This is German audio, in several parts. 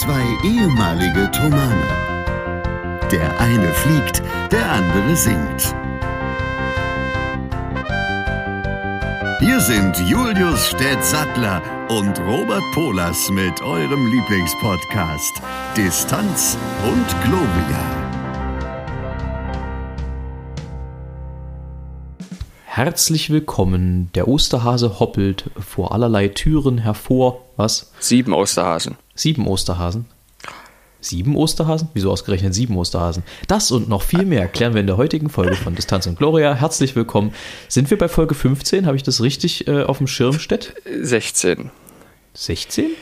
Zwei ehemalige Tomane. Der eine fliegt, der andere singt. Hier sind Julius Städtsattler und Robert Polas mit eurem Lieblingspodcast Distanz und Globia. Herzlich willkommen. Der Osterhase hoppelt vor allerlei Türen hervor. Was? Sieben Osterhasen. Sieben Osterhasen? Sieben Osterhasen? Wieso ausgerechnet sieben Osterhasen? Das und noch viel mehr klären wir in der heutigen Folge von Distanz und Gloria. Herzlich willkommen. Sind wir bei Folge 15? Habe ich das richtig äh, auf dem Schirm, Stett? 16. 16?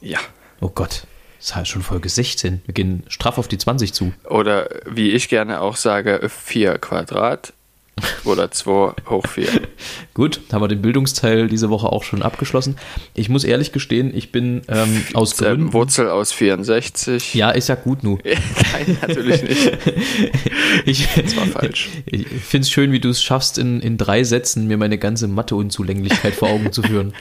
Ja. Oh Gott. Das ist halt schon Folge 16. Wir gehen straff auf die 20 zu. Oder wie ich gerne auch sage, 4 Quadrat oder 2 hoch 4. Gut, haben wir den Bildungsteil diese Woche auch schon abgeschlossen. Ich muss ehrlich gestehen, ich bin ähm, aus Äh, Gründen. Wurzel aus 64. Ja, ist ja gut, nu. Nein, natürlich nicht. Ich, Das war falsch. Ich finde es schön, wie du es schaffst, in, in drei Sätzen mir meine ganze Mathe-Unzulänglichkeit vor Augen zu führen.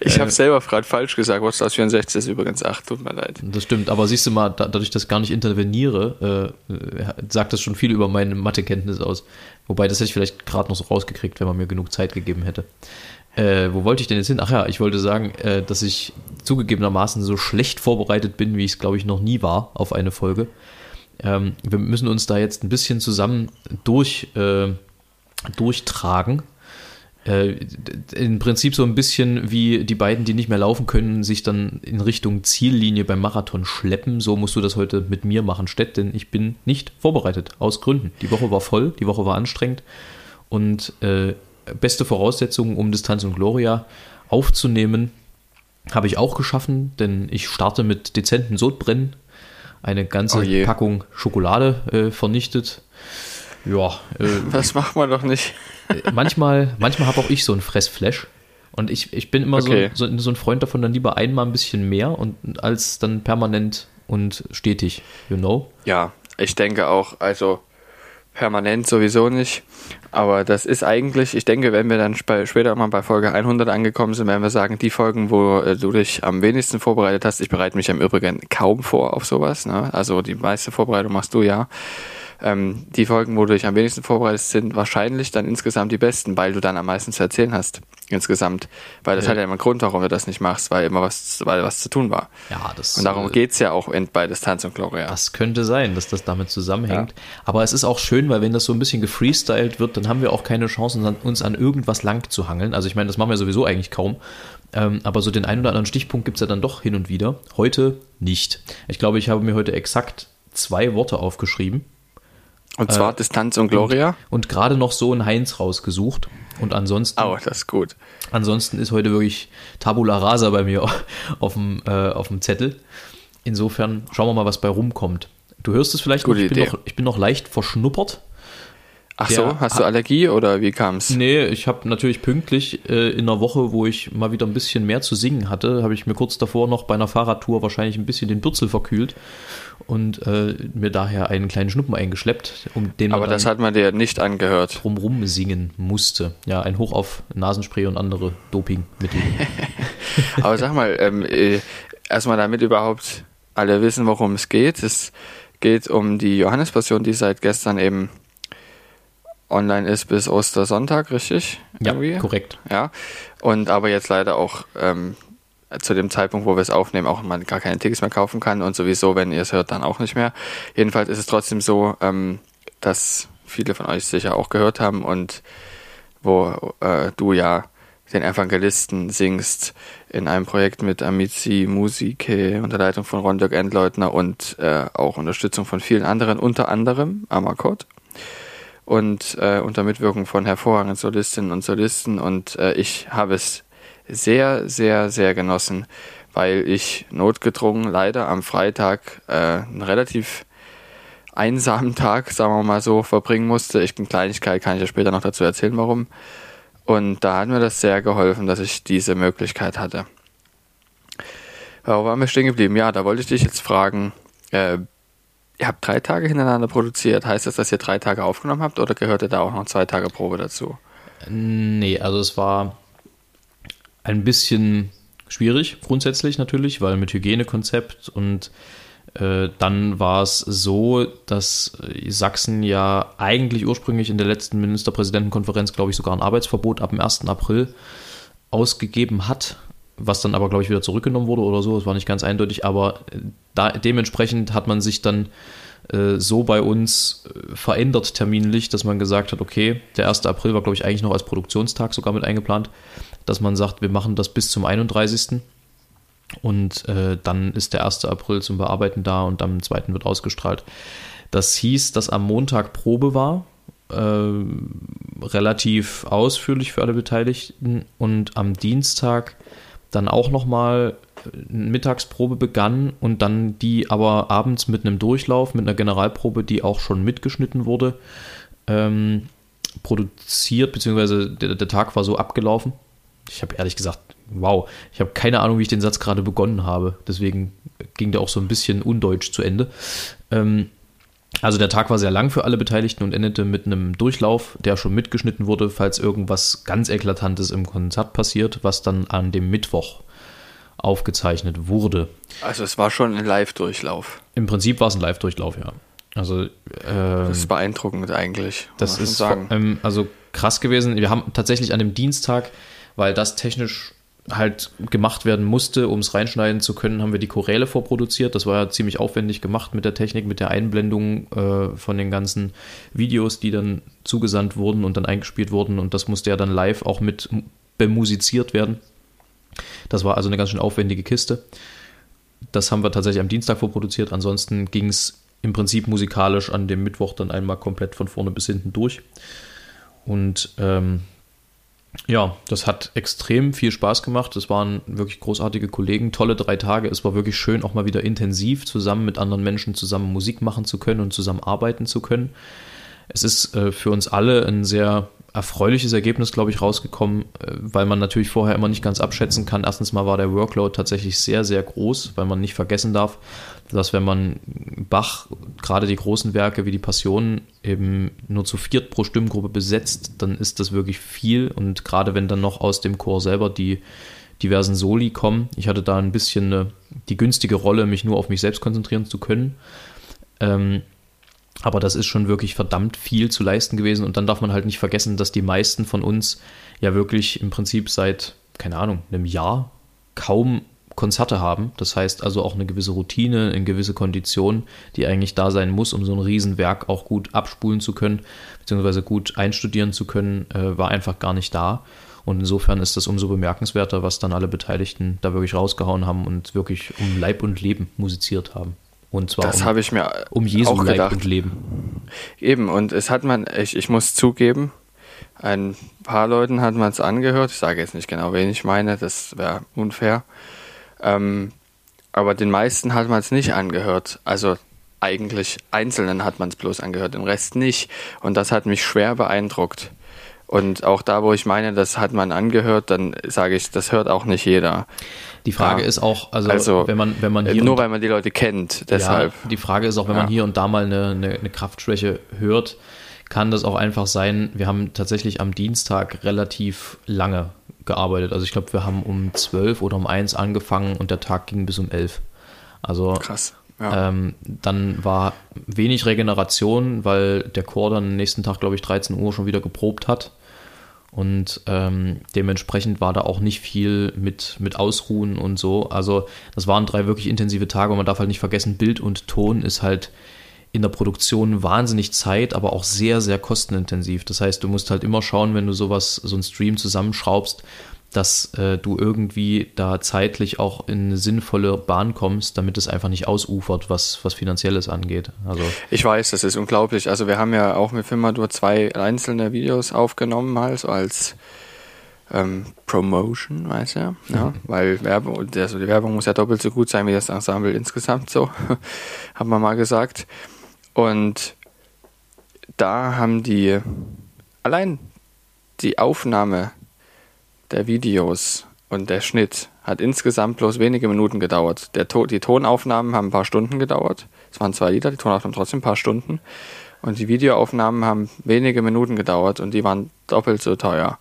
Ich habe selber gerade falsch gesagt. Wurzel aus 64 ist übrigens 8. Tut mir leid. Das stimmt, aber siehst du mal, da, dadurch, dass ich gar nicht interveniere, äh, äh, sagt das schon viel über meine Mathekenntnis aus. Wobei, das hätte ich vielleicht gerade noch so rausgekriegt, wenn man mir genug Zeit gegeben hätte. Äh, wo wollte ich denn jetzt hin? Ach ja, ich wollte sagen, äh, dass ich zugegebenermaßen so schlecht vorbereitet bin, wie ich es, glaube ich, noch nie war auf eine Folge. Ähm, wir müssen uns da jetzt ein bisschen zusammen durch, äh, durchtragen. Äh, Im Prinzip so ein bisschen wie die beiden, die nicht mehr laufen können, sich dann in Richtung Ziellinie beim Marathon schleppen. So musst du das heute mit mir machen, Stett, denn ich bin nicht vorbereitet, aus Gründen. Die Woche war voll, die Woche war anstrengend und äh, beste Voraussetzungen, um Distanz und Gloria aufzunehmen, habe ich auch geschaffen, denn ich starte mit dezenten Sodbrennen, eine ganze Oh. Packung Schokolade äh, vernichtet. Ja, äh, Das macht man doch nicht. Manchmal, manchmal habe auch ich so ein Fressflash. Und ich, ich bin immer Okay. so, so, so ein Freund davon, dann lieber einmal ein bisschen mehr und als dann permanent und stetig, you know? Ja, ich denke auch, also permanent sowieso nicht. Aber das ist eigentlich, ich denke, wenn wir dann sp später mal bei Folge 100 angekommen sind, werden wir sagen, die Folgen, wo äh, du dich am wenigsten vorbereitet hast, ich bereite mich im Übrigen kaum vor auf sowas, ne? also die meiste Vorbereitung machst du ja. Ähm, die Folgen, wo du dich am wenigsten vorbereitet sind wahrscheinlich dann insgesamt die besten, weil du dann am meisten zu erzählen hast. Insgesamt. Weil das Ja. hat ja immer einen Grund, warum du das nicht machst, weil immer was, weil was zu tun war. Ja, das, Und darum äh, geht's ja auch in, bei Distanz und Gloria. das könnte sein, dass das damit zusammenhängt. Aber es ist auch schön, weil wenn das so ein bisschen gefreestylt wird, dann haben wir auch keine Chance, uns an, uns an irgendwas lang zu hangeln. Also ich meine, das machen wir sowieso eigentlich kaum. Ähm, aber so den einen oder anderen Stichpunkt gibt es ja dann doch hin und wieder. Heute nicht. Ich glaube, ich habe mir heute exakt zwei Worte aufgeschrieben. Und zwar Äh, Distanz und Gloria. und gerade noch so ein Heinz rausgesucht. Und ansonsten, Oh, das ist gut. ansonsten ist heute wirklich Tabula Rasa bei mir auf dem, äh, auf dem Zettel. Insofern schauen wir mal, was bei rumkommt. Du hörst es vielleicht Gute noch, ich bin noch, ich bin noch leicht verschnuppert. Ach Der so, hast du Allergie oder wie kam's? Nee, ich habe natürlich pünktlich äh, in einer Woche, wo ich mal wieder ein bisschen mehr zu singen hatte, habe ich mir kurz davor noch bei einer Fahrradtour wahrscheinlich ein bisschen den Bürzel verkühlt und äh, mir daher einen kleinen Schnuppen eingeschleppt, um den man Aber das hat man dir nicht angehört. drumrum singen musste. Ja, ein Hoch auf Nasenspray und andere Dopingmittel. Aber sag mal, ähm, äh, erstmal damit überhaupt alle wissen, worum es geht. Es geht um die Johannespassion, die seit gestern eben online ist bis Ostersonntag, richtig? ja, Irgendwie? korrekt. Ja. Und aber jetzt leider auch ähm, zu dem Zeitpunkt, wo wir es aufnehmen, auch man gar keine Tickets mehr kaufen kann und sowieso, wenn ihr es hört, dann auch nicht mehr. Jedenfalls ist es trotzdem so, ähm, dass viele von euch sicher auch gehört haben und wo äh, du ja den Evangelisten singst in einem Projekt mit Amici Musicae unter Leitung von Ron Dirk Endleutner und äh, auch Unterstützung von vielen anderen, unter anderem Amakot und äh, unter Mitwirkung von hervorragenden Solistinnen und Solisten. Und äh, ich habe es sehr, sehr, sehr genossen, weil ich notgedrungen leider am Freitag äh, einen relativ einsamen Tag, sagen wir mal so, verbringen musste. Ich bin Kleinigkeit, kann ich ja später noch dazu erzählen, warum. Und da hat mir das sehr geholfen, dass ich diese Möglichkeit hatte. Wo waren wir stehen geblieben? Ja, da wollte ich dich jetzt fragen, äh, ihr habt drei Tage hintereinander produziert. Heißt das, dass ihr drei Tage aufgenommen habt oder gehörte da auch noch zwei Tage Probe dazu? Nee, also es war ein bisschen schwierig, grundsätzlich natürlich, weil mit Hygienekonzept und äh, dann war es so, dass Sachsen ja eigentlich ursprünglich in der letzten Ministerpräsidentenkonferenz, glaube ich, sogar ein Arbeitsverbot ab dem 1. April ausgegeben hat, was dann aber, glaube ich, wieder zurückgenommen wurde oder so. Es war nicht ganz eindeutig, aber da, dementsprechend hat man sich dann äh, so bei uns äh, verändert terminlich, dass man gesagt hat, okay, der 1. April war, glaube ich, eigentlich noch als Produktionstag sogar mit eingeplant, dass man sagt, wir machen das bis zum 31. Und äh, dann ist der 1. April zum Bearbeiten da und am 2. wird ausgestrahlt. Das hieß, dass am Montag Probe war, äh, relativ ausführlich für alle Beteiligten und am Dienstag dann auch nochmal eine Mittagsprobe begann und dann die aber abends mit einem Durchlauf, mit einer Generalprobe, die auch schon mitgeschnitten wurde, ähm, produziert, beziehungsweise der, der Tag war so abgelaufen. Ich habe ehrlich gesagt, wow, ich habe keine Ahnung, wie ich den Satz gerade begonnen habe. Deswegen ging der auch so ein bisschen undeutsch zu Ende. Ähm, also der Tag war sehr lang für alle Beteiligten und endete mit einem Durchlauf, der schon mitgeschnitten wurde, falls irgendwas ganz Eklatantes im Konzert passiert, was dann an dem Mittwoch aufgezeichnet wurde. Also es war schon ein Live-Durchlauf. Im Prinzip war es ein Live-Durchlauf, ja. Also ähm, das ist beeindruckend eigentlich. Das ist sagen. Ähm, also krass gewesen. Wir haben tatsächlich an dem Dienstag, weil das technisch halt gemacht werden musste, um es reinschneiden zu können, haben wir die Choräle vorproduziert. Das war ja ziemlich aufwendig gemacht mit der Technik, mit der Einblendung äh, von den ganzen Videos, die dann zugesandt wurden und dann eingespielt wurden. Und das musste ja dann live auch mit bemusiziert werden. Das war also eine ganz schön aufwendige Kiste. Das haben wir tatsächlich am Dienstag vorproduziert. Ansonsten ging es im Prinzip musikalisch an dem Mittwoch dann einmal komplett von vorne bis hinten durch. Und ähm, ja, das hat extrem viel Spaß gemacht. Es waren wirklich großartige Kollegen, tolle drei Tage. Es war wirklich schön, auch mal wieder intensiv zusammen mit anderen Menschen zusammen Musik machen zu können und zusammen arbeiten zu können. Es ist äh, für uns alle ein sehr erfreuliches Ergebnis, glaube ich, rausgekommen, äh, weil man natürlich vorher immer nicht ganz abschätzen kann. Erstens mal war der Workload tatsächlich sehr, sehr groß, weil man nicht vergessen darf, dass wenn man Bach, gerade die großen Werke wie die Passionen, eben nur zu viert pro Stimmgruppe besetzt, dann ist das wirklich viel. Und gerade wenn dann noch aus dem Chor selber die diversen Soli kommen, ich hatte da ein bisschen eine, die günstige Rolle, mich nur auf mich selbst konzentrieren zu können. Ähm, aber das ist schon wirklich verdammt viel zu leisten gewesen. Und dann darf man halt nicht vergessen, dass die meisten von uns ja wirklich im Prinzip seit, keine Ahnung, einem Jahr kaum Konzerte haben. Das heißt also auch eine gewisse Routine, eine gewisse Kondition, die eigentlich da sein muss, um so ein Riesenwerk auch gut abspulen zu können, beziehungsweise gut einstudieren zu können, äh, war einfach gar nicht da. Und insofern ist das umso bemerkenswerter, was dann alle Beteiligten da wirklich rausgehauen haben und wirklich um Leib und Leben musiziert haben. Und zwar das um, habe ich mir um Jesu auch Leib gedacht. und Leben. Eben, und es hat man, ich, ich muss zugeben, ein paar Leuten hat man es angehört. Ich sage jetzt nicht genau, wen ich meine, das wäre unfair. Ähm, aber den meisten hat man es nicht angehört. Also eigentlich Einzelnen hat man es bloß angehört, den Rest nicht. Und das hat mich schwer beeindruckt. Und auch da, wo ich meine, das hat man angehört, dann sage ich, das hört auch nicht jeder. Die Frage Ja. ist auch, also, Also, wenn man, wenn man Äh, hier Nur weil man die Leute kennt, deshalb. Ja, die Frage ist auch, wenn Ja. man hier und da mal eine, eine, eine Kraftschwäche hört, kann das auch einfach sein, wir haben tatsächlich am Dienstag relativ lange gearbeitet. Also ich glaube, wir haben um 12 oder um 1 angefangen und der Tag ging bis um 11. Also Krass. Ja. ähm, dann war wenig Regeneration, weil der Chor dann am nächsten Tag, glaube ich, 13 Uhr schon wieder geprobt hat. Und ähm, dementsprechend war da auch nicht viel mit, mit Ausruhen und so. Also das waren drei wirklich intensive Tage und man darf halt nicht vergessen, Bild und Ton ist halt in der Produktion wahnsinnig Zeit, aber auch sehr, sehr kostenintensiv. Das heißt, du musst halt immer schauen, wenn du sowas, so einen Stream zusammenschraubst, dass äh, du irgendwie da zeitlich auch in eine sinnvolle Bahn kommst, damit es einfach nicht ausufert, was, was Finanzielles angeht. Also Ich weiß, das ist unglaublich. Also wir haben ja auch mit Filmadur zwei einzelne Videos aufgenommen, mal so als ähm, Promotion, weißt du, ja, weil Werbung, also die Werbung muss ja doppelt so gut sein wie das Ensemble insgesamt, so haben wir mal gesagt. Und da haben die allein die Aufnahme der Videos und der Schnitt hat insgesamt bloß wenige Minuten gedauert. Der to die Tonaufnahmen haben ein paar Stunden gedauert. Es waren zwei Lieder, die Tonaufnahmen trotzdem ein paar Stunden. Und die Videoaufnahmen haben wenige Minuten gedauert und die waren doppelt so teuer.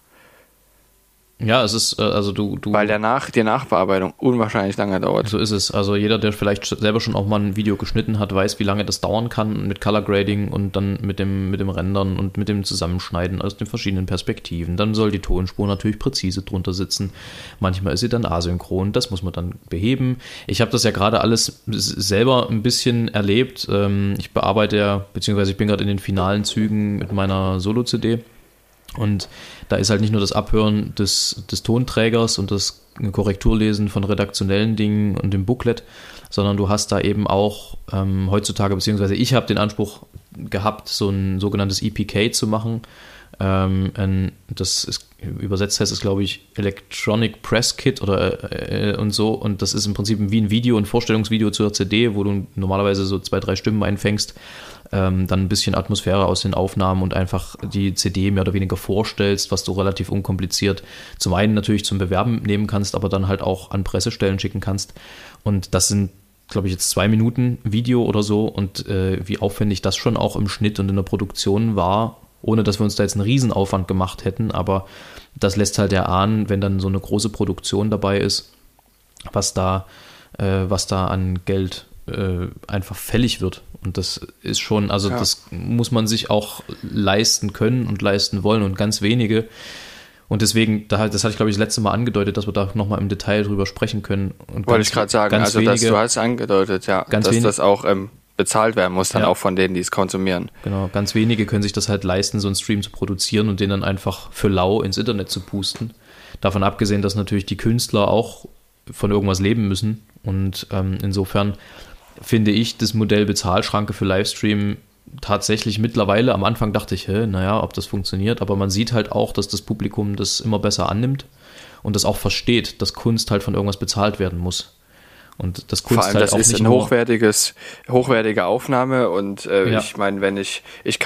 Ja, es ist, äh, also du, du. Weil der Nach, die Nachbearbeitung unwahrscheinlich lange dauert. So ist es. Also jeder, der vielleicht selber schon auch mal ein Video geschnitten hat, weiß, wie lange das dauern kann mit Color Grading und dann mit dem, mit dem Rendern und mit dem Zusammenschneiden aus den verschiedenen Perspektiven. Dann soll die Tonspur natürlich präzise drunter sitzen. Manchmal ist sie dann asynchron. Das muss man dann beheben. Ich habe das ja gerade alles selber ein bisschen erlebt. Ähm, ich bearbeite ja, beziehungsweise ich bin gerade in den finalen Zügen mit meiner Solo-CD. Und da ist halt nicht nur das Abhören des, des Tonträgers und das Korrekturlesen von redaktionellen Dingen und dem Booklet, sondern du hast da eben auch ähm, heutzutage, beziehungsweise ich habe den Anspruch gehabt, so ein sogenanntes EPK zu machen. Ähm, das ist übersetzt heißt es, glaube ich, Electronic Press Kit oder äh, äh, und so. Und das ist im Prinzip wie ein Video, ein Vorstellungsvideo zur CD, wo du normalerweise so zwei, drei Stimmen einfängst ähm, dann ein bisschen Atmosphäre aus den Aufnahmen und einfach die CD mehr oder weniger vorstellst, was du relativ unkompliziert zum einen natürlich zum Bewerben nehmen kannst, aber dann halt auch an Pressestellen schicken kannst. Und das sind glaube ich, jetzt zwei Minuten Video oder so und äh, wie aufwendig das schon auch im Schnitt und in der Produktion war, ohne dass wir uns da jetzt einen Riesenaufwand gemacht hätten, aber das lässt halt erahnen, wenn dann so eine große Produktion dabei ist, was da, äh, was da an Geld äh, einfach fällig wird. Und das ist schon, also ja. das muss man sich auch leisten können und leisten wollen und ganz wenige. Und deswegen, das hatte ich glaube ich das letzte Mal angedeutet, dass wir da nochmal im Detail drüber sprechen können. Und Wollte ich gerade sagen, also wenige, das, du hast angedeutet, ja, dass wenige, das auch ähm, bezahlt werden muss, dann ja. auch von denen, die es konsumieren. Genau, ganz wenige können sich das halt leisten, so einen Stream zu produzieren und den dann einfach für lau ins Internet zu pusten. Davon abgesehen, dass natürlich die Künstler auch von irgendwas leben müssen. Und ähm, insofern finde ich das Modell Bezahlschranke für Livestream tatsächlich mittlerweile, am Anfang dachte ich, hä, naja, ob das funktioniert, aber man sieht halt auch, dass das Publikum das immer besser annimmt und das auch versteht, dass Kunst halt von irgendwas bezahlt werden muss. Und das Kunst Vor allem, halt das ist nicht ein hochwertiges, hochwertige Aufnahme und äh, ja. ich meine, wenn ich, ich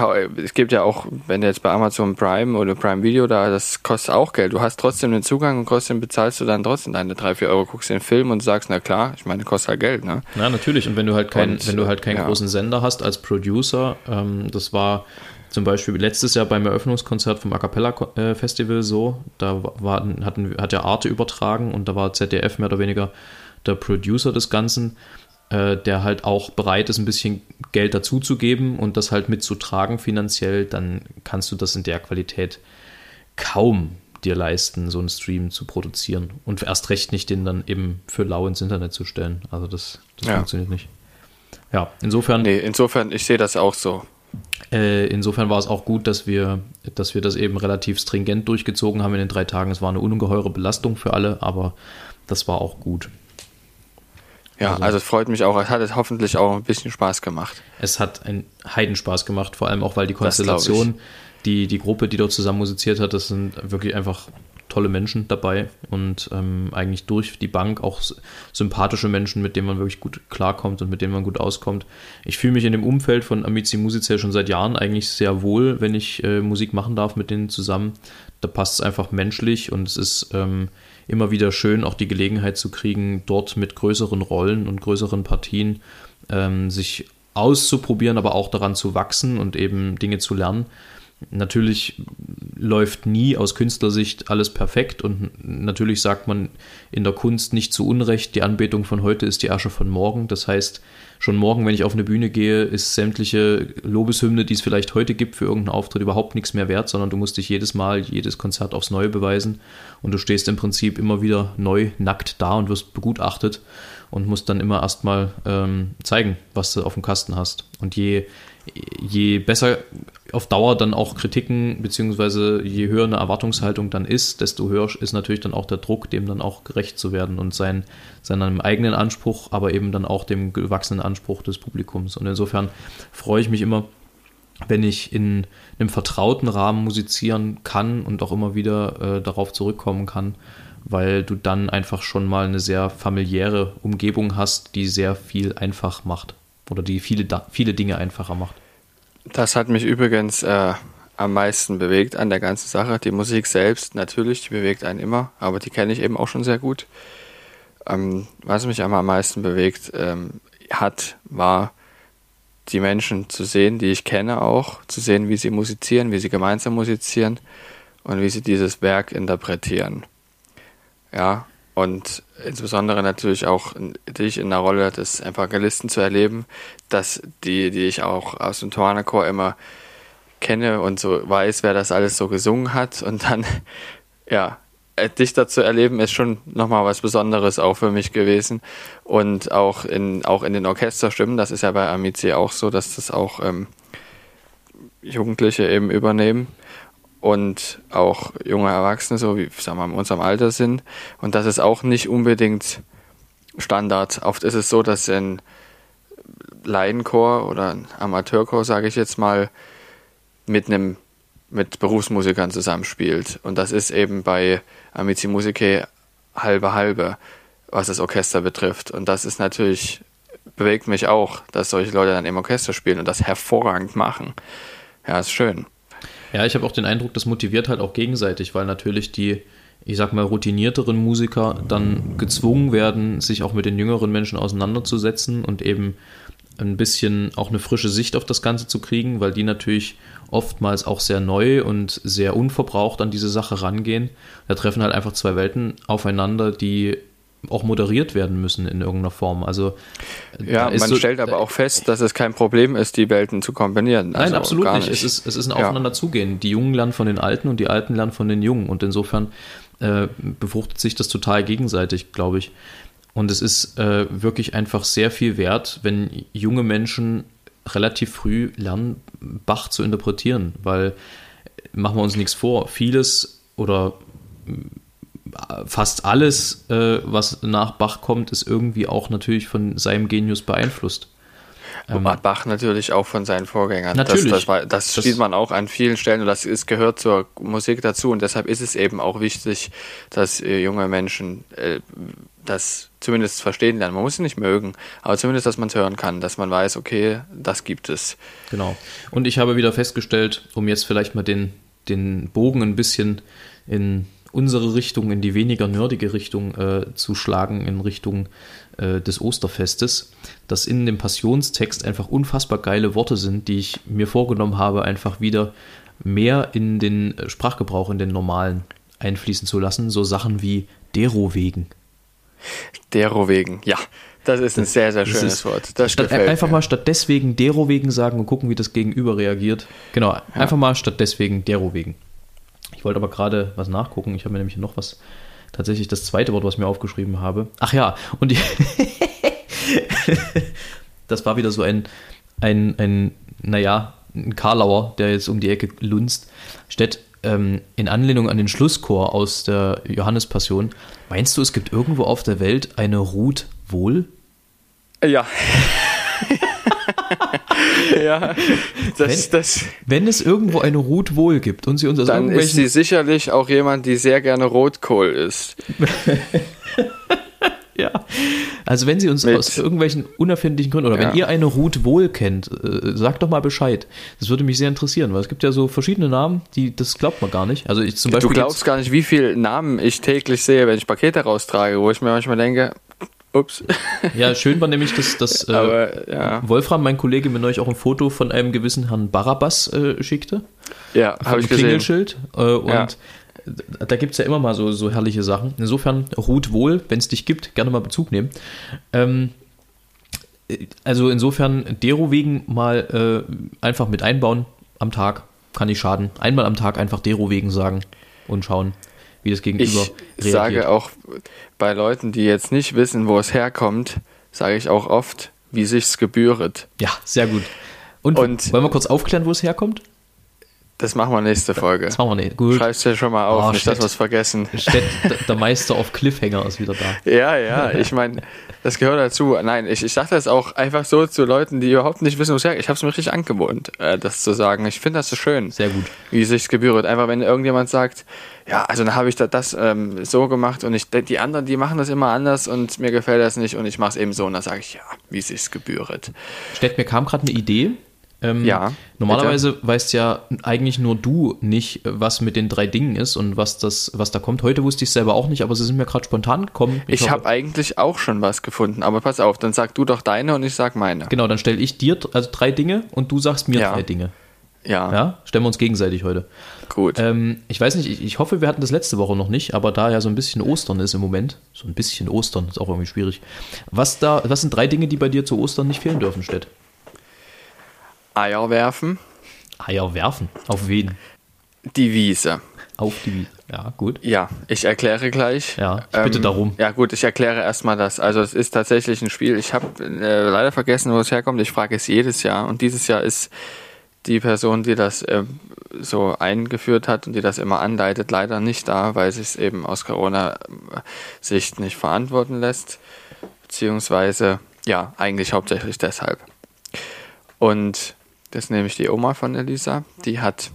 es gibt ja auch, wenn du jetzt bei Amazon Prime oder Prime Video da, das kostet auch Geld. Du hast trotzdem den Zugang und trotzdem bezahlst du dann trotzdem deine drei, vier Euro, guckst den Film und sagst, na klar, ich meine, kostet halt Geld, ne? Ja, natürlich. Und wenn du halt keinen, wenn du halt keinen ja. großen Sender hast als Producer, ähm, das war zum Beispiel letztes Jahr beim Eröffnungskonzert vom A Cappella äh, Festival so, da war, hatten, hat ja Arte übertragen und da war ZDF mehr oder weniger der Producer des Ganzen, äh, der halt auch bereit ist, ein bisschen Geld dazuzugeben und das halt mitzutragen finanziell, dann kannst du das in der Qualität kaum dir leisten, so einen Stream zu produzieren. Und erst recht nicht den dann eben für lau ins Internet zu stellen. Also das, das ja. funktioniert nicht. Ja, insofern. Nee, insofern, ich sehe das auch so. Äh, insofern war es auch gut, dass wir, dass wir das eben relativ stringent durchgezogen haben in den drei Tagen. Es war eine ungeheure Belastung für alle, aber das war auch gut. Ja, also, also, es freut mich auch. Es hat hoffentlich auch ein bisschen Spaß gemacht. Es hat einen Heidenspaß gemacht, vor allem auch, weil die Konstellation, die, die Gruppe, die dort zusammen musiziert hat, das sind wirklich einfach tolle Menschen dabei und ähm, eigentlich durch die Bank auch sympathische Menschen, mit denen man wirklich gut klarkommt und mit denen man gut auskommt. Ich fühle mich in dem Umfeld von Amici Musice schon seit Jahren eigentlich sehr wohl, wenn ich äh, Musik machen darf mit denen zusammen. Da passt es einfach menschlich und es ist ähm, immer wieder schön, auch die Gelegenheit zu kriegen, dort mit größeren Rollen und größeren Partien ähm, sich auszuprobieren, aber auch daran zu wachsen und eben Dinge zu lernen. Natürlich läuft nie aus Künstlersicht alles perfekt und natürlich sagt man in der Kunst nicht zu Unrecht, die Anbetung von heute ist die Asche von morgen. Das heißt, schon morgen, wenn ich auf eine Bühne gehe, ist sämtliche Lobeshymne, die es vielleicht heute gibt für irgendeinen Auftritt, überhaupt nichts mehr wert, sondern du musst dich jedes Mal, jedes Konzert aufs Neue beweisen und du stehst im Prinzip immer wieder neu nackt da und wirst begutachtet und musst dann immer erstmal ähm, zeigen, was du auf dem Kasten hast. Und je je besser auf Dauer dann auch Kritiken, beziehungsweise je höher eine Erwartungshaltung dann ist, desto höher ist natürlich dann auch der Druck, dem dann auch gerecht zu werden und sein, seinem eigenen Anspruch, aber eben dann auch dem gewachsenen Anspruch des Publikums. Und insofern freue ich mich immer, wenn ich in einem vertrauten Rahmen musizieren kann und auch immer wieder äh, darauf zurückkommen kann, weil du dann einfach schon mal eine sehr familiäre Umgebung hast, die sehr viel einfach macht oder die viele, viele Dinge einfacher macht. Das hat mich übrigens äh, am meisten bewegt an der ganzen Sache. Die Musik selbst, natürlich, die bewegt einen immer, aber die kenne ich eben auch schon sehr gut. Ähm, was mich am meisten bewegt ähm, hat, war die Menschen zu sehen, die ich kenne auch, zu sehen, wie sie musizieren, wie sie gemeinsam musizieren und wie sie dieses Werk interpretieren. Ja, und insbesondere natürlich auch dich in der Rolle des Evangelisten zu erleben, dass die, die ich auch aus dem Thomanerchor immer kenne und so weiß, wer das alles so gesungen hat und dann, ja, äh, dich dazu erleben, ist schon nochmal was Besonderes auch für mich gewesen. Und auch in, auch in den Orchesterstimmen, das ist ja bei Amici auch so, dass das auch ähm, Jugendliche eben übernehmen und auch junge Erwachsene, so wie sagen wir, in unserem Alter sind. Und das ist auch nicht unbedingt Standard. Oft ist es so, dass ein Laienchor oder ein Amateurchor, sage ich jetzt mal, mit einem mit Berufsmusikern zusammenspielt. Und das ist eben bei Amici Musicae halbe halbe, was das Orchester betrifft. Und das ist natürlich, bewegt mich auch, dass solche Leute dann im Orchester spielen und das hervorragend machen. Ja, ist schön. Ja, ich habe auch den Eindruck, das motiviert halt auch gegenseitig, weil natürlich die, ich sag mal, routinierteren Musiker dann gezwungen werden, sich auch mit den jüngeren Menschen auseinanderzusetzen und eben ein bisschen auch eine frische Sicht auf das Ganze zu kriegen, weil die natürlich oftmals auch sehr neu und sehr unverbraucht an diese Sache rangehen. Da treffen halt einfach zwei Welten aufeinander, die auch moderiert werden müssen in irgendeiner Form. Also ja, man so, stellt aber auch fest, dass es kein Problem ist, die Welten zu kombinieren. Nein, also absolut nicht. nicht. Es ist, es ist ein Aufeinanderzugehen. Die Jungen lernen von den Alten und die Alten lernen von den Jungen. Und insofern äh, befruchtet sich das total gegenseitig, glaube ich. Und es ist äh, wirklich einfach sehr viel wert, wenn junge Menschen relativ früh lernen, Bach zu interpretieren, weil machen wir uns nichts vor, vieles oder fast alles, äh, was nach Bach kommt, ist irgendwie auch natürlich von seinem Genius beeinflusst. Ähm, Bach natürlich auch von seinen Vorgängern. Natürlich. Das, das, das, das spielt man auch an vielen Stellen und das ist, gehört zur Musik dazu und deshalb ist es eben auch wichtig, dass äh, junge Menschen äh, das zumindest verstehen lernen. Man muss es nicht mögen, aber zumindest, dass man es hören kann, dass man weiß, okay, das gibt es. Genau. Und ich habe wieder festgestellt, um jetzt vielleicht mal den, den Bogen ein bisschen in unsere Richtung, in die weniger nerdige Richtung äh, zu schlagen, in Richtung äh, des Osterfestes, dass in dem Passionstext einfach unfassbar geile Worte sind, die ich mir vorgenommen habe, einfach wieder mehr in den Sprachgebrauch, in den normalen einfließen zu lassen. So Sachen wie Dero wegen. Derowegen, ja. Das ist ein das, sehr, sehr schönes ist, Wort. Das statt, einfach mir. mal statt deswegen Derowegen sagen und gucken, wie das Gegenüber reagiert. Genau, ja. einfach mal statt deswegen Derowegen. Ich wollte aber gerade was nachgucken. Ich habe mir nämlich noch was, tatsächlich das zweite Wort, was ich mir aufgeschrieben habe. Ach ja, und die das war wieder so ein, ein, ein, naja, ein Karlauer, der jetzt um die Ecke lunzt. Statt ähm, in Anlehnung an den Schlusschor aus der Johannespassion, meinst du, es gibt irgendwo auf der Welt eine Ruth Wohl? Ja. ja, das, wenn, das. Wenn es irgendwo eine Ruth Wohl gibt und sie uns aus Dann ist sie sicherlich auch jemand, die sehr gerne Rotkohl isst. Ja. Also wenn Sie uns Mit. aus irgendwelchen unerfindlichen Gründen oder ja. wenn ihr eine Ruth wohl kennt, äh, sagt doch mal Bescheid. Das würde mich sehr interessieren, weil es gibt ja so verschiedene Namen, die das glaubt man gar nicht. Also ich zum Beispiel. Du glaubst gar nicht, wie viele Namen ich täglich sehe, wenn ich Pakete raustrage, wo ich mir manchmal denke, Ups. Ja, schön war nämlich, dass, dass äh, ja. Wolfram, mein Kollege, mir neulich auch ein Foto von einem gewissen Herrn Barabbas äh, schickte. Ja, habe ich gesehen. Klingelschild. Äh, und ja da gibt es ja immer mal so, so herrliche Sachen. Insofern, ruht wohl, wenn es dich gibt, gerne mal Bezug nehmen. Ähm, also insofern, Dero wegen mal äh, einfach mit einbauen am Tag, kann nicht schaden. Einmal am Tag einfach Dero wegen sagen und schauen, wie das Gegenüber ich reagiert. Ich sage auch bei Leuten, die jetzt nicht wissen, wo es herkommt, sage ich auch oft, wie sich's gebühret. Ja, sehr gut. Und, und wollen wir kurz aufklären, wo es herkommt? Das machen wir nächste Folge. Das machen wir nicht. Gut. Schreib's dir schon mal auf, oh, nicht, Städt, dass wir es vergessen. Städt, der Meister auf Cliffhanger ist wieder da. Ja, ja, ich meine, das gehört dazu. Nein, ich, ich sage das auch einfach so zu Leuten, die überhaupt nicht wissen, wo es herkommt. Ich habe es mir richtig angewohnt, äh, das zu sagen. Ich finde das so schön. Sehr gut. Wie sich's gebührt. Einfach, wenn irgendjemand sagt, ja, also dann habe ich das, das ähm, so gemacht und ich, die anderen, die machen das immer anders und mir gefällt das nicht und ich mache es eben so und dann sage ich, ja, wie sich's gebührt. Städt, mir kam gerade eine Idee. Ähm, ja. Normalerweise bitte? weißt ja eigentlich nur du nicht, was mit den drei Dingen ist und was das, was da kommt. Heute wusste ich es selber auch nicht, aber sie sind mir gerade spontan gekommen. Ich, ich habe eigentlich auch schon was gefunden, aber pass auf, dann sag du doch deine und ich sag meine. Genau, dann stelle ich dir also drei Dinge und du sagst mir ja. drei Dinge. Ja. Ja, stellen wir uns gegenseitig heute. Gut. Ähm, ich weiß nicht, ich, ich hoffe, wir hatten das letzte Woche noch nicht, aber da ja so ein bisschen Ostern ist im Moment, so ein bisschen Ostern ist auch irgendwie schwierig. Was da, was sind drei Dinge, die bei dir zu Ostern nicht fehlen dürfen, Stett? Eier werfen, Eier werfen. Auf wen? die Wiese. Auf die Wiese. Ja, gut. Ja, ich erkläre gleich. Ähm, Ja, ich bitte darum. Ja, gut, ich erkläre erstmal das. Also, es ist tatsächlich ein Spiel. Ich habe äh, leider vergessen, wo es herkommt. Ich frage es jedes Jahr. Und dieses Jahr ist die Person, die das äh, so eingeführt hat und die das immer anleitet, leider nicht da, weil sich es eben aus Corona-Sicht nicht verantworten lässt. Beziehungsweise, ja, eigentlich hauptsächlich deshalb. Und das ist nämlich die Oma von Elisa. Die hat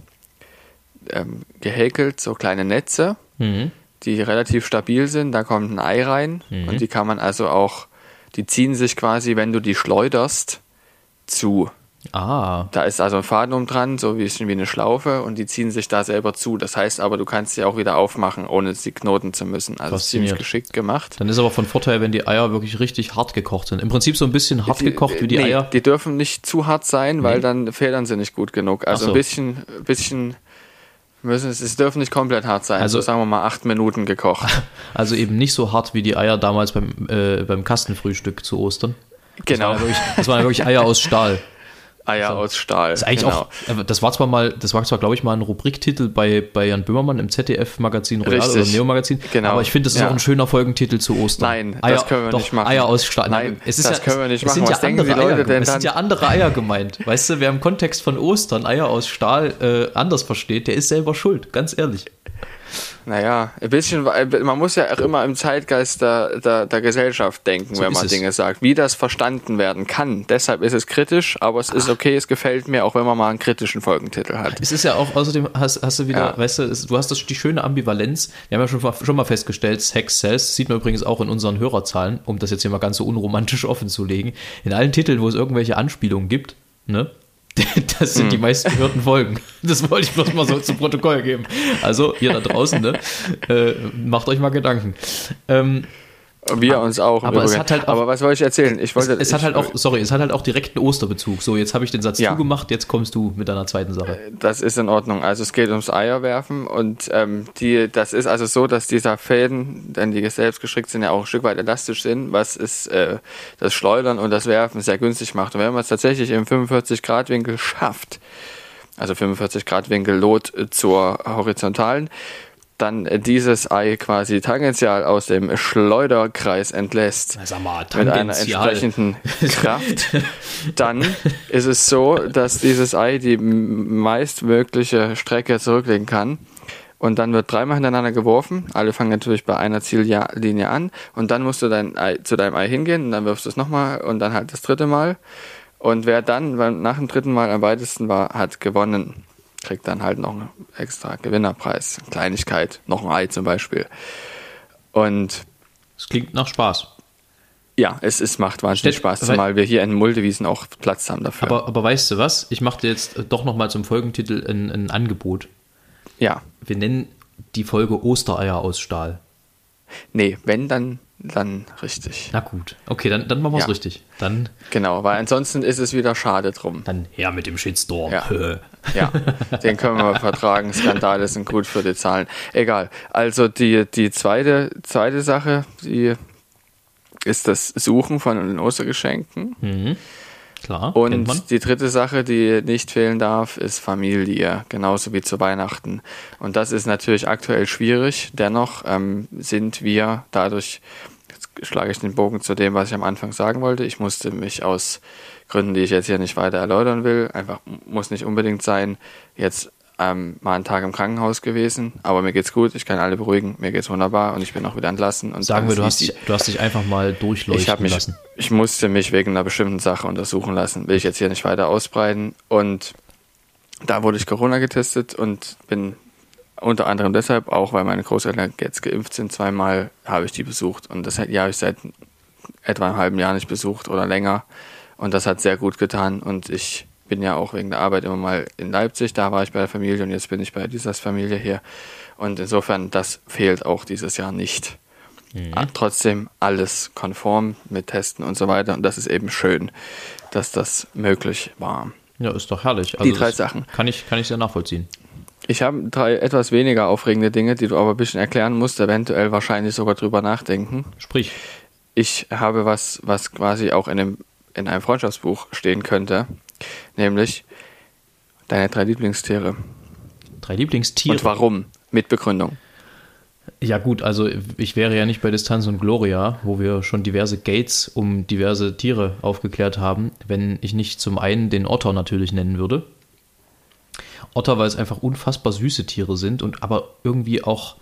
ähm, gehäkelt so kleine Netze, Mhm. die relativ stabil sind. Da kommt ein Ei rein und die kann man also auch, die ziehen sich quasi, wenn du die schleuderst, zu. Ah, Da ist also ein Faden um dran, so wie, wie eine Schlaufe und die ziehen sich da selber zu. Das heißt aber, du kannst sie auch wieder aufmachen, ohne sie knoten zu müssen. Also ziemlich geschickt gemacht. dann ist aber von Vorteil, wenn die Eier wirklich richtig hart gekocht sind. Im Prinzip so ein bisschen hart gekocht wie die nee, Eier. Die dürfen nicht zu hart sein, weil Nee. dann federn sie nicht gut genug. Also so. ein bisschen, bisschen müssen es, es dürfen nicht komplett hart sein. Also- Also sagen wir mal acht Minuten gekocht. Also eben nicht so hart wie die Eier damals beim, äh, beim Kastenfrühstück zu Ostern. Das genau. waren ja wirklich, das waren ja wirklich Eier aus Stahl. Eier aus Stahl. Das ist eigentlich genau. auch, äh, das war zwar mal, das war zwar, glaube ich, mal ein Rubriktitel bei, bei Jan Böhmermann im ZDF-Magazin Royal Richtig. oder Neo-Magazin. Genau. Aber ich finde, das ist Ja. auch ein schöner Folgentitel zu Ostern. Nein, das können wir doch, nicht machen. Eier aus Stahl. Nein, es ist das ja, können wir nicht es sind machen. Ja Was denken andere Leute Eier, denn es sind ja andere Eier gemeint. Weißt du, wer im Kontext von Ostern Eier aus Stahl äh, anders versteht, der ist selber schuld, ganz ehrlich. Naja, ein bisschen, man muss ja auch immer im Zeitgeist der, der, der Gesellschaft denken, So wenn man es. Dinge sagt, wie das verstanden werden kann. Deshalb ist es kritisch, aber es ist okay, es gefällt mir, auch wenn man mal einen kritischen Folgentitel hat. Es ist ja auch, außerdem hast, hast du wieder, Ja. weißt du, es, du hast das, die schöne Ambivalenz. Wir haben ja schon, mal- schon mal festgestellt, Sex Sells, sieht man übrigens auch in unseren Hörerzahlen, um das jetzt hier mal ganz so unromantisch offen zu legen. In allen Titeln, wo es irgendwelche Anspielungen gibt, ne? Das sind die meistgehörten Folgen. Das wollte ich bloß mal so zu Protokoll geben. Also, ihr da draußen, ne? Äh, macht euch mal Gedanken. Ähm, Wir uns auch. aber es hat halt auch- aber was wollte ich erzählen? Ich es, wollte, es hat ich, halt auch, sorry, es hat halt auch direkten Osterbezug. So, jetzt habe ich den Satz Ja. zugemacht, jetzt kommst du mit deiner zweiten Sache. Das ist in Ordnung. Also es geht ums Eierwerfen und ähm, die, das ist also so, dass dieser Fäden, denn die selbst gestrickt sind, ja auch ein Stück weit elastisch sind, was es äh, das Schleudern und das Werfen sehr günstig macht. Und wenn man es tatsächlich im 45 Grad Winkel schafft, also 45 Grad Winkel Lot äh, zur horizontalen, dann dieses Ei quasi tangential aus dem Schleuderkreis entlässt mal, mit einer entsprechenden Kraft, dann ist es so, dass dieses Ei die meistmögliche Strecke zurücklegen kann. Und dann wird dreimal hintereinander geworfen. Alle fangen natürlich bei einer Ziellinie an. Und dann musst du dein Ei, zu deinem Ei hingehen und dann wirfst du es nochmal und dann halt das dritte Mal. Und wer dann beim, nach dem dritten Mal am weitesten war, hat gewonnen. Kriegt dann halt noch einen extra Gewinnerpreis. Kleinigkeit, noch ein Ei zum Beispiel. Und Das klingt nach Spaß. ja, es, es macht wahnsinnig Stedt- Spaß, zumal wir hier in Muldewiesen auch Platz haben dafür. Aber, aber weißt du was? Ich mache dir jetzt äh, doch nochmal zum Folgentitel ein, ein Angebot. ja, Wir nennen die Folge Ostereier aus Stahl. nee, wenn, dann, dann richtig. Na gut. Okay, dann, dann machen wir es Ja. richtig. Dann, Genau, weil ansonsten ist es wieder schade drum. dann her mit dem Shitstorm. Ja. Ja, den können wir vertragen. Skandale sind gut für die Zahlen. Egal. Also die, die zweite, zweite Sache, die ist das Suchen von den Ostergeschenken. Klar. Und die dritte Sache, die nicht fehlen darf, ist Familie, genauso wie zu Weihnachten. Und das ist natürlich aktuell schwierig. Dennoch ähm, sind wir dadurch, jetzt schlage ich den Bogen zu dem, was ich am Anfang sagen wollte. Ich musste mich aus Gründen, die ich jetzt hier nicht weiter erläutern will, einfach muss nicht unbedingt sein, jetzt ähm, mal einen Tag im Krankenhaus gewesen, aber mir geht's gut, ich kann alle beruhigen, mir geht's wunderbar und ich bin auch wieder entlassen. Und Sagen wir, du hast, dich, du hast dich einfach mal durchleuchten Ich mich, lassen. ich musste mich wegen einer bestimmten Sache untersuchen lassen. Will ich jetzt hier nicht weiter ausbreiten. Und da wurde ich Corona getestet und bin unter anderem deshalb auch, weil meine Großeltern jetzt geimpft sind, zweimal habe ich die besucht. Und das habe ich seit etwa einem halben Jahr nicht besucht oder länger. Und das hat sehr gut getan. Und ich bin ja auch wegen der Arbeit immer mal in Leipzig. Da war ich bei der Familie und jetzt bin ich bei dieser Familie hier. Und insofern, das fehlt auch dieses Jahr nicht. Ah, Trotzdem alles konform mit Testen und so weiter. Und das ist eben schön, dass das möglich war. Ja, ist doch herrlich. Die drei Sachen. Kann ich, kann ich sehr nachvollziehen. Ich habe drei etwas weniger aufregende Dinge, die du aber ein bisschen erklären musst, eventuell wahrscheinlich sogar drüber nachdenken. Sprich. Ich habe was, was quasi auch in einem, in einem Freundschaftsbuch stehen könnte, nämlich deine drei Lieblingstiere. Drei Lieblingstiere? Und warum? Mit Begründung. Ja gut, also ich wäre ja nicht bei Distanz und Gloria, wo wir schon diverse Gates um diverse Tiere aufgeklärt haben, wenn ich nicht zum einen den Otter natürlich nennen würde. Otter, weil es einfach unfassbar süße Tiere sind und aber irgendwie auch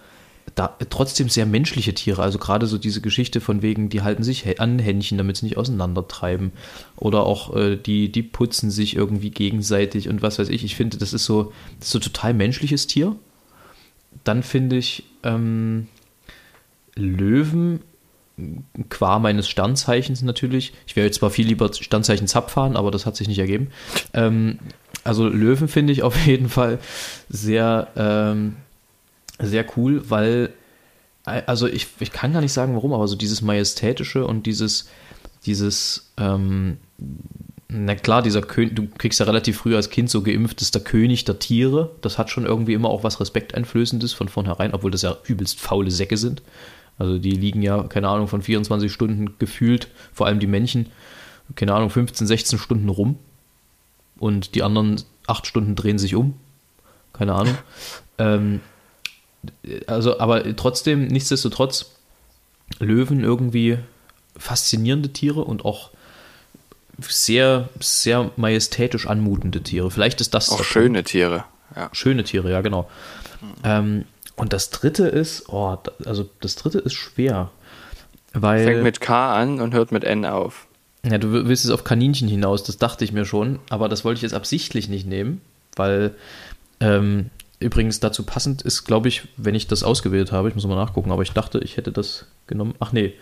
da, trotzdem sehr menschliche Tiere. Also gerade so diese Geschichte von wegen, die halten sich an Händchen, damit sie nicht auseinandertreiben. Oder auch äh, die, die putzen sich irgendwie gegenseitig und was weiß ich. Ich finde, das ist so, das ist so total menschliches Tier. Dann finde ich ähm, Löwen qua meines Sternzeichens natürlich. Ich wäre jetzt zwar viel lieber Sternzeichen Zapf fahren, aber das hat sich nicht ergeben. Ähm, also Löwen finde ich auf jeden Fall sehr, ähm, sehr cool, weil, also ich, ich kann gar nicht sagen warum, aber so dieses Majestätische und dieses, dieses, ähm, na klar, dieser König, du kriegst ja relativ früh als Kind so geimpft, ist der König der Tiere. Das hat schon irgendwie immer auch was Respekteinflößendes von vornherein, obwohl das ja übelst faule Säcke sind. Also die liegen ja, keine Ahnung, von 24 Stunden gefühlt, vor allem die Männchen, keine Ahnung, 15, 16 Stunden rum. Und die anderen 8 Stunden drehen sich um. Keine Ahnung. ähm, also, aber trotzdem, nichtsdestotrotz, Löwen irgendwie faszinierende Tiere und auch sehr, sehr majestätisch anmutende Tiere. Vielleicht ist das. Auch schöne Tiere. Ja. Schöne Tiere, ja, genau. Mhm. Ähm, und das dritte ist, oh, also das dritte ist schwer. Weil, Fängt mit K an und hört mit N auf. Ja, du willst es auf Kaninchen hinaus, das dachte ich mir schon, aber das wollte ich jetzt absichtlich nicht nehmen, weil ähm, übrigens dazu passend ist, glaube ich, wenn ich das ausgewählt habe, ich muss mal nachgucken, aber ich dachte, ich hätte das genommen. Ach nee,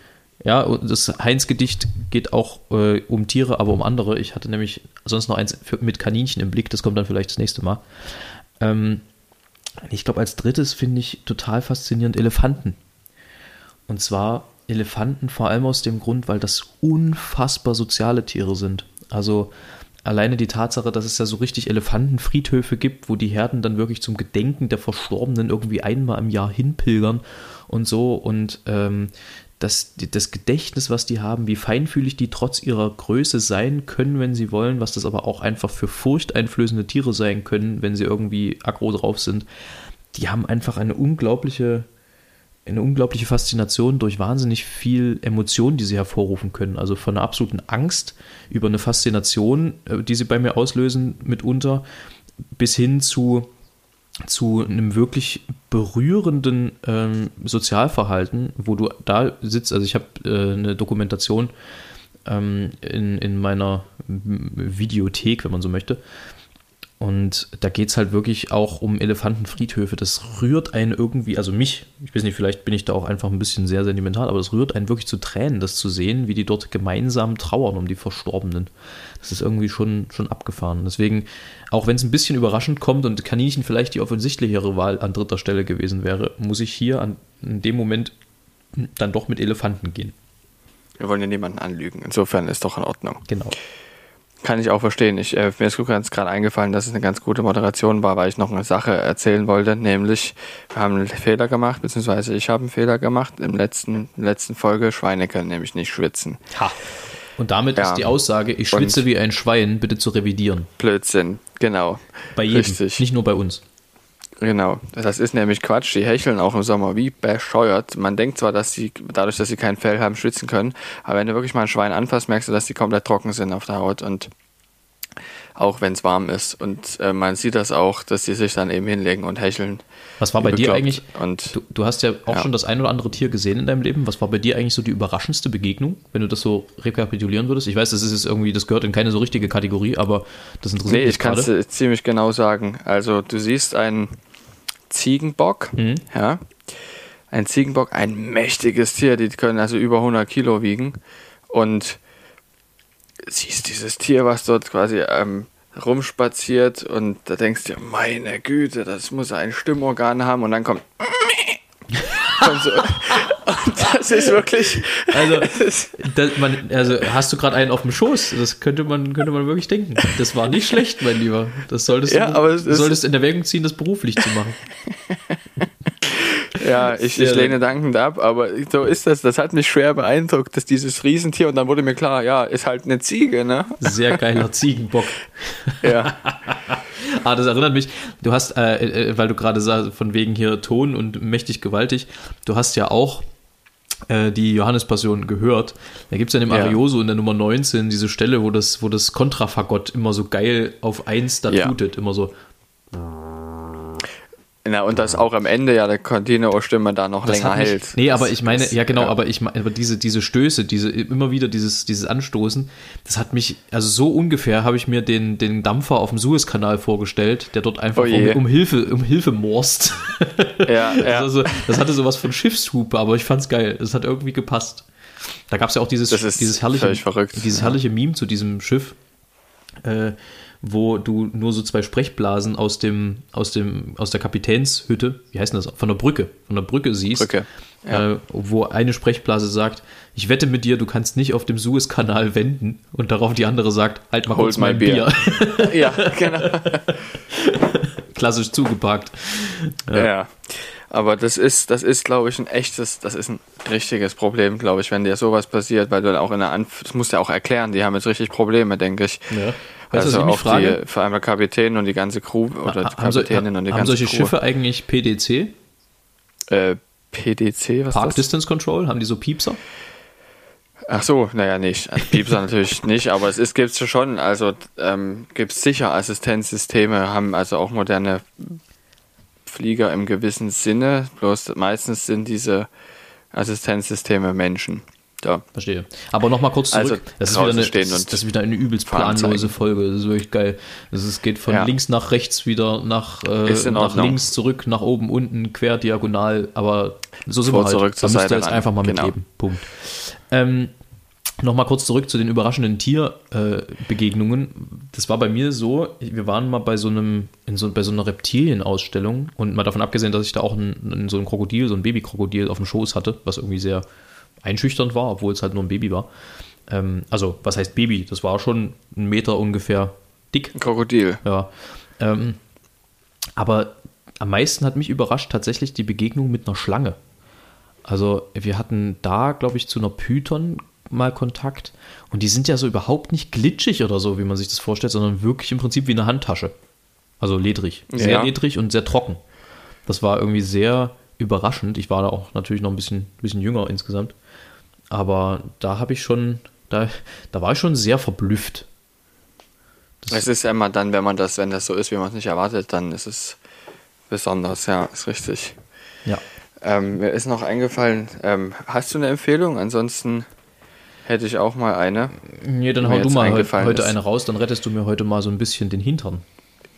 ja, das Heinz-Gedicht geht auch äh, um Tiere, aber um andere. Ich hatte nämlich sonst noch eins für, mit Kaninchen im Blick, das kommt dann vielleicht das nächste Mal. Ähm, ich glaube, als drittes finde ich total faszinierend Elefanten. Und zwar Elefanten vor allem aus dem Grund, weil das unfassbar soziale Tiere sind. Also alleine die Tatsache, dass es ja so richtig Elefantenfriedhöfe gibt, wo die Herden dann wirklich zum Gedenken der Verstorbenen irgendwie einmal im Jahr hinpilgern und so. Und ähm, das, das Gedächtnis, was die haben, wie feinfühlig die trotz ihrer Größe sein können, wenn sie wollen, was das aber auch einfach für furchteinflößende Tiere sein können, wenn sie irgendwie aggro drauf sind, die haben einfach eine unglaubliche, eine unglaubliche Faszination durch wahnsinnig viel Emotionen, die sie hervorrufen können. Also von einer absoluten Angst über eine Faszination, äh, die sie bei mir auslösen, mitunter, bis hin zu zu einem wirklich berührenden ähm, Sozialverhalten, wo du da sitzt. Also ich habe äh, eine Dokumentation ähm, in, in meiner Videothek, wenn man so möchte, und da geht es halt wirklich auch um Elefantenfriedhöfe. Das rührt einen irgendwie, also mich, ich weiß nicht, vielleicht bin ich da auch einfach ein bisschen sehr sentimental, aber das rührt einen wirklich zu Tränen, das zu sehen, wie die dort gemeinsam trauern um die Verstorbenen. Das ist irgendwie schon, schon abgefahren. Deswegen, auch wenn es ein bisschen überraschend kommt und Kaninchen vielleicht die offensichtlichere Wahl an dritter Stelle gewesen wäre, muss ich hier an, in dem Moment dann doch mit Elefanten gehen. Wir wollen ja niemanden anlügen. Insofern ist doch in Ordnung. Genau. Kann ich auch verstehen. Ich, äh, mir ist gerade eingefallen, dass es eine ganz gute Moderation war, weil ich noch eine Sache erzählen wollte, nämlich wir haben einen Fehler gemacht, beziehungsweise ich habe einen Fehler gemacht im letzten letzten Folge. Schweine können nämlich nicht schwitzen. Ha. Und damit ja. ist die Aussage, ich schwitze Und wie ein Schwein, bitte zu revidieren. Blödsinn, genau. Bei jedem, Richtig. nicht nur bei uns. Genau, das ist nämlich Quatsch. Die hecheln auch im Sommer wie bescheuert. Man denkt zwar, dass sie dadurch, dass sie kein Fell haben, schwitzen können, aber wenn du wirklich mal ein Schwein anfasst, merkst du, dass die komplett trocken sind auf der Haut und auch wenn es warm ist. Und äh, man sieht das auch, dass sie sich dann eben hinlegen und hecheln. Was war bei dir eigentlich? Und, du, du hast ja auch ja. schon das ein oder andere Tier gesehen in deinem Leben. Was war bei dir eigentlich so die überraschendste Begegnung, wenn du das so rekapitulieren würdest? Ich weiß, das ist jetzt irgendwie, das gehört in keine so richtige Kategorie, aber das interessiert nee, mich. Nee, ich kann es ziemlich genau sagen. Also du siehst einen Ziegenbock, mhm. ja. Ein Ziegenbock, ein mächtiges Tier, die können also über 100 Kilo wiegen. Und siehst dieses Tier, was dort quasi ähm, rumspaziert und da denkst du, meine Güte, das muss ein Stimmorgan haben und dann kommt und, so, das ist wirklich. Also, das, man, also hast du gerade einen auf dem Schoß? Das könnte man, könnte man wirklich denken. Das war nicht schlecht, mein Lieber. Das solltest Ja, du aber es solltest in Erwägung ziehen, das beruflich zu machen. Ja, ich, ich lehne dankend ab, aber so ist das. Das hat mich schwer beeindruckt, dass dieses Riesentier, und dann wurde mir klar, ja, ist halt eine Ziege, ne? Sehr geiler Ziegenbock. Ja. Ah, das erinnert mich, du hast, äh, äh, weil du gerade sagst, von wegen hier Ton und mächtig gewaltig, du hast ja auch die Johannespassion gehört. Da gibt es ja in dem Ja. Arioso in der Nummer 19 diese Stelle, wo das, wo das Kontrafagott immer so geil auf eins da Ja. tutet, immer so. Na, und dass auch am Ende ja der Continuo-Stimme da noch Das länger mich, hält. Nee, aber Das ich meine, ja genau, aber ich aber diese, diese Stöße, diese, immer wieder dieses, dieses Anstoßen, das hat mich, also so ungefähr habe ich mir den, den Dampfer auf dem Suezkanal vorgestellt, der dort einfach Oh um, um Hilfe, um Hilfe morst. Ja, ja. Also, das hatte sowas von Schiffshupe, aber ich fand's geil. Es hat irgendwie gepasst. Da gab's ja auch dieses, Das dieses herrliche, dieses ja. herrliche Meme zu diesem Schiff, äh, wo du nur so zwei Sprechblasen aus dem, aus dem, aus der Kapitänshütte, wie heißt das, von der Brücke, von der Brücke siehst, Brücke, ja. äh, wo eine Sprechblase sagt, ich wette mit dir, du kannst nicht auf dem Suezkanal wenden und darauf die andere sagt, halt mal Hold kurz my mein Bier. beer. ja, genau. Klassisch zugeparkt. Ja. Aber das ist, das ist, glaube ich, ein echtes, das ist ein richtiges Problem, glaube ich, wenn dir sowas passiert, weil du dann auch in der Anf das musst du ja auch erklären, die haben jetzt richtig Probleme, denke ich. Ja. Weißt du, also was ich mich auch frage? die, vor allem der Kapitän und die ganze Crew oder die haben, so, Kapitänin und die haben ganze solche Crew. Schiffe eigentlich PDC, Äh, PDC, was Park ist das? Distance Control? Haben die so Piepser? Ach so, naja, nicht. Also Piepser natürlich nicht, aber es ist, gibt's schon. Also ähm, gibt's sicher Assistenzsysteme, haben also auch moderne Flieger im gewissen Sinne. Bloß meistens sind diese Assistenzsysteme Menschen. Ja. Verstehe. Aber nochmal kurz zurück. Also das, ist eine, das, das ist wieder eine übelst planlose. Folge. Das ist wirklich geil. Das ist, geht von Ja. links nach rechts wieder nach, äh, nach links zurück, nach oben, unten, quer, diagonal. Aber so sind Vor, wir halt. zurück, da müsst ihr Seite jetzt ran. einfach mal Genau. mitleben. Punkt. Ähm, Nochmal kurz zurück zu den überraschenden Tierbegegnungen. Äh, das war bei mir so, wir waren mal bei so einem, in so, bei so einer Reptilienausstellung und mal davon abgesehen, dass ich da auch ein, so ein Krokodil, so ein Babykrokodil auf dem Schoß hatte, was irgendwie sehr einschüchternd war, obwohl es halt nur ein Baby war. Ähm, also, was heißt Baby? Das war schon ein Meter ungefähr dick. Ein Krokodil. Ja. Ähm, aber am meisten hat mich überrascht tatsächlich die Begegnung mit einer Schlange. Also wir hatten da, glaube ich, zu einer Python mal Kontakt und die sind ja so überhaupt nicht glitschig oder so, wie man sich das vorstellt, sondern wirklich im Prinzip wie eine Handtasche. Also ledrig. Sehr Ja. ledrig und sehr trocken. Das war irgendwie sehr überraschend. Ich war da auch natürlich noch ein bisschen, bisschen jünger insgesamt. Aber da habe ich schon, da, da war ich schon sehr verblüfft. Es ist ja immer dann, wenn man das, wenn das so ist, wie man es nicht erwartet, dann ist es besonders, ja, ist richtig. Ja. Ähm, mir ist noch eingefallen, ähm, hast du eine Empfehlung? Ansonsten hätte ich auch mal eine. Nee, dann hau du mal heute ist. eine raus, dann rettest du mir heute mal so ein bisschen den Hintern.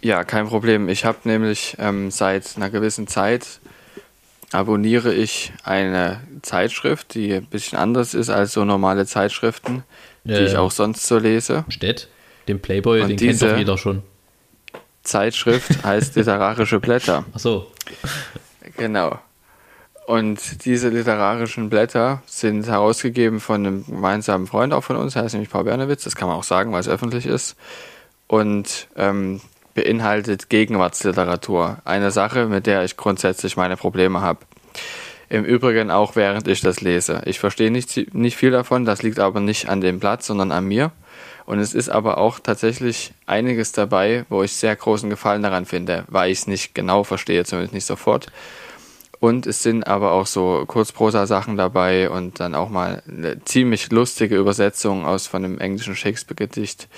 Ja, kein Problem. Ich habe nämlich ähm, seit einer gewissen Zeit abonniere ich eine Zeitschrift, die ein bisschen anders ist als so normale Zeitschriften, die Äh. ich auch sonst so lese. Stett, den Playboy, Und den kennt doch jeder schon. Zeitschrift heißt Literarische Blätter. Ach so. Genau. Und diese literarischen Blätter sind herausgegeben von einem gemeinsamen Freund auch von uns, heißt nämlich Paul Bernewitz, das kann man auch sagen, weil es öffentlich ist. Und ähm, beinhaltet Gegenwartsliteratur. Eine Sache, mit der ich grundsätzlich meine Probleme habe. Im Übrigen auch während ich das lese. Ich verstehe nicht, nicht viel davon, das liegt aber nicht an dem Blatt, sondern an mir. Und es ist aber auch tatsächlich einiges dabei, wo ich sehr großen Gefallen daran finde, weil ich es nicht genau verstehe, zumindest nicht sofort. Und es sind aber auch so Kurzprosa-Sachen dabei und dann auch mal eine ziemlich lustige Übersetzung aus von einem englischen Shakespeare-Gedicht.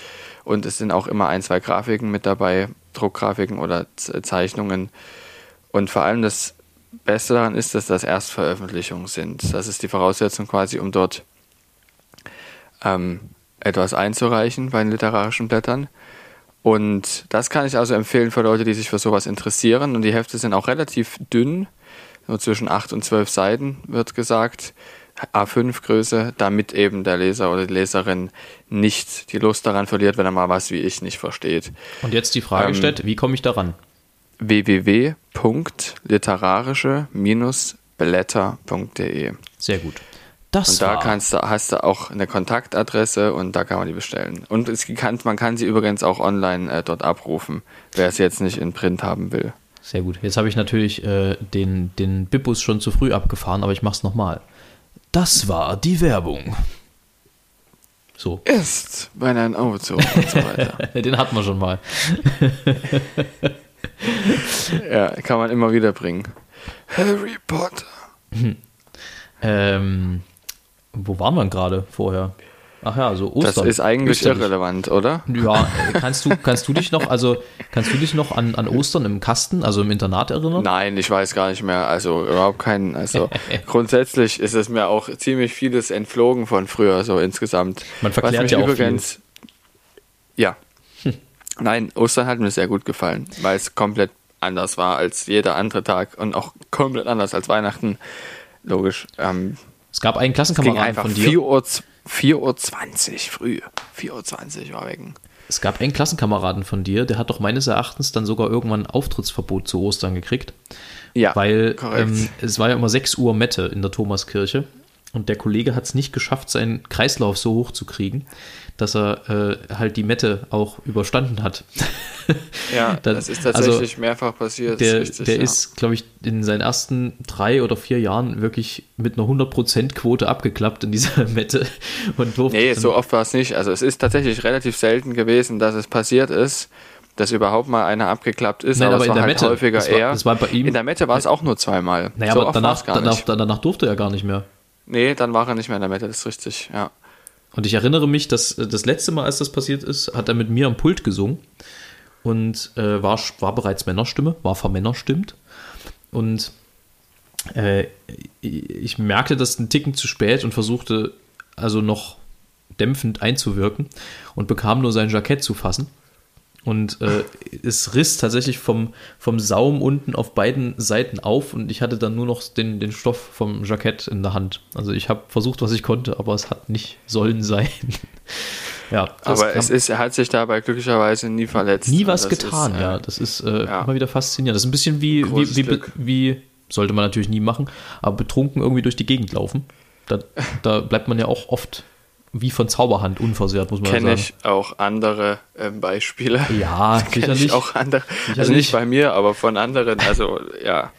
Und es sind auch immer ein, zwei Grafiken mit dabei, Druckgrafiken oder Zeichnungen. Und vor allem das Beste daran ist, dass das Erstveröffentlichungen sind. Das ist die Voraussetzung quasi, um dort ähm, etwas einzureichen bei den literarischen Blättern. Und das kann ich also empfehlen für Leute, die sich für sowas interessieren. Und die Hefte sind auch relativ dünn, nur zwischen 8 und 12 Seiten wird gesagt. A5 Größe, damit eben der Leser oder die Leserin nicht die Lust daran verliert, wenn er mal was wie ich nicht versteht. Und jetzt die Frage Ähm, stellt, wie komme ich daran? blätter.de. Sehr gut. Das Und da kannst du, hast du auch eine Kontaktadresse und da kann man die bestellen. Und es kann, man kann sie übrigens auch online äh, dort abrufen, wer es jetzt nicht in Print haben will. Sehr gut. Jetzt habe ich natürlich äh, den, den Bippus schon zu früh abgefahren, aber ich mache es nochmal. Das war die Werbung. So. Ist, wenn ein Auto und so weiter. Den hatten wir schon mal. ja, kann man immer wieder bringen. Harry Potter. Ähm, wo waren wir denn gerade vorher? Ach ja, so Das Ostern. ist eigentlich Österreich. irrelevant, oder? Ja, äh, kannst du, kannst du dich noch, also kannst du dich noch an, an Ostern im Kasten, also im Internat erinnern? Nein, ich weiß gar nicht mehr. Also überhaupt keinen. Also grundsätzlich ist es mir auch ziemlich vieles entflogen von früher, so insgesamt. Man verklärt Was mich ja auch übrigens. Ja. Nein, Ostern hat mir sehr gut gefallen, weil es komplett anders war als jeder andere Tag und auch komplett anders als Weihnachten. Logisch. Ähm, Es gab einen Klassenkameraden von dir. 4 Uhr, 4 Uhr 20 früh. 4 Uhr 20 war weg. Es gab einen Klassenkameraden von dir, der hat doch meines Erachtens dann sogar irgendwann ein Auftrittsverbot zu Ostern gekriegt. Ja, weil ähm, es war ja immer 6 Uhr Mette in der Thomaskirche und der Kollege hat es nicht geschafft, seinen Kreislauf so hoch zu kriegen, dass er äh, halt die Mette auch überstanden hat. Ja, Das- das, ist also tatsächlich mehrfach passiert. Der, der ja. ist, glaube ich, in seinen ersten drei oder vier Jahren wirklich mit einer 100%-Quote abgeklappt in dieser Mette und durfte Nee, dann- so oft war es nicht. Also es ist tatsächlich relativ selten gewesen, dass es passiert ist, dass überhaupt mal einer abgeklappt ist, Nein, aber, aber in war der halt Mette. häufiger Das war- eher. das war bei ihm- in der Mette war es auch nur zweimal. Naja, so aber danach, danach, danach durfte er gar nicht mehr. Nee, dann war er nicht mehr in der Mette, das ist richtig, ja. Und ich erinnere mich, dass äh, das letzte Mal, als das passiert ist, hat er mit mir am Pult gesungen und äh, war, war bereits Männerstimme, war vermännerstimmt. Und äh, ich merkte das einen Ticken zu spät und versuchte also noch dämpfend einzuwirken und bekam nur sein Jackett zu fassen. Und äh, es riss tatsächlich vom, vom Saum unten auf beiden Seiten auf und ich hatte dann nur noch den, den Stoff vom Jackett in der Hand. Also ich habe versucht, was ich konnte, aber es hat nicht sollen sein. ja, Aber es ist, er hat sich dabei glücklicherweise nie verletzt. nie was getan, ist, äh, ja. Das ist äh, ja. immer wieder faszinierend. Das ist ein bisschen wie, wie, Großes wie, Glück. wie, sollte man natürlich nie machen, aber betrunken irgendwie durch die Gegend laufen. Da, da bleibt man ja auch oft wie von Zauberhand unversehrt, muss man Kenne sagen. ich auch andere ähm, Beispiele. Ja, Kenn sicherlich. ich auch andere. Also Sicherlich. nicht bei mir, aber von anderen. Also ja.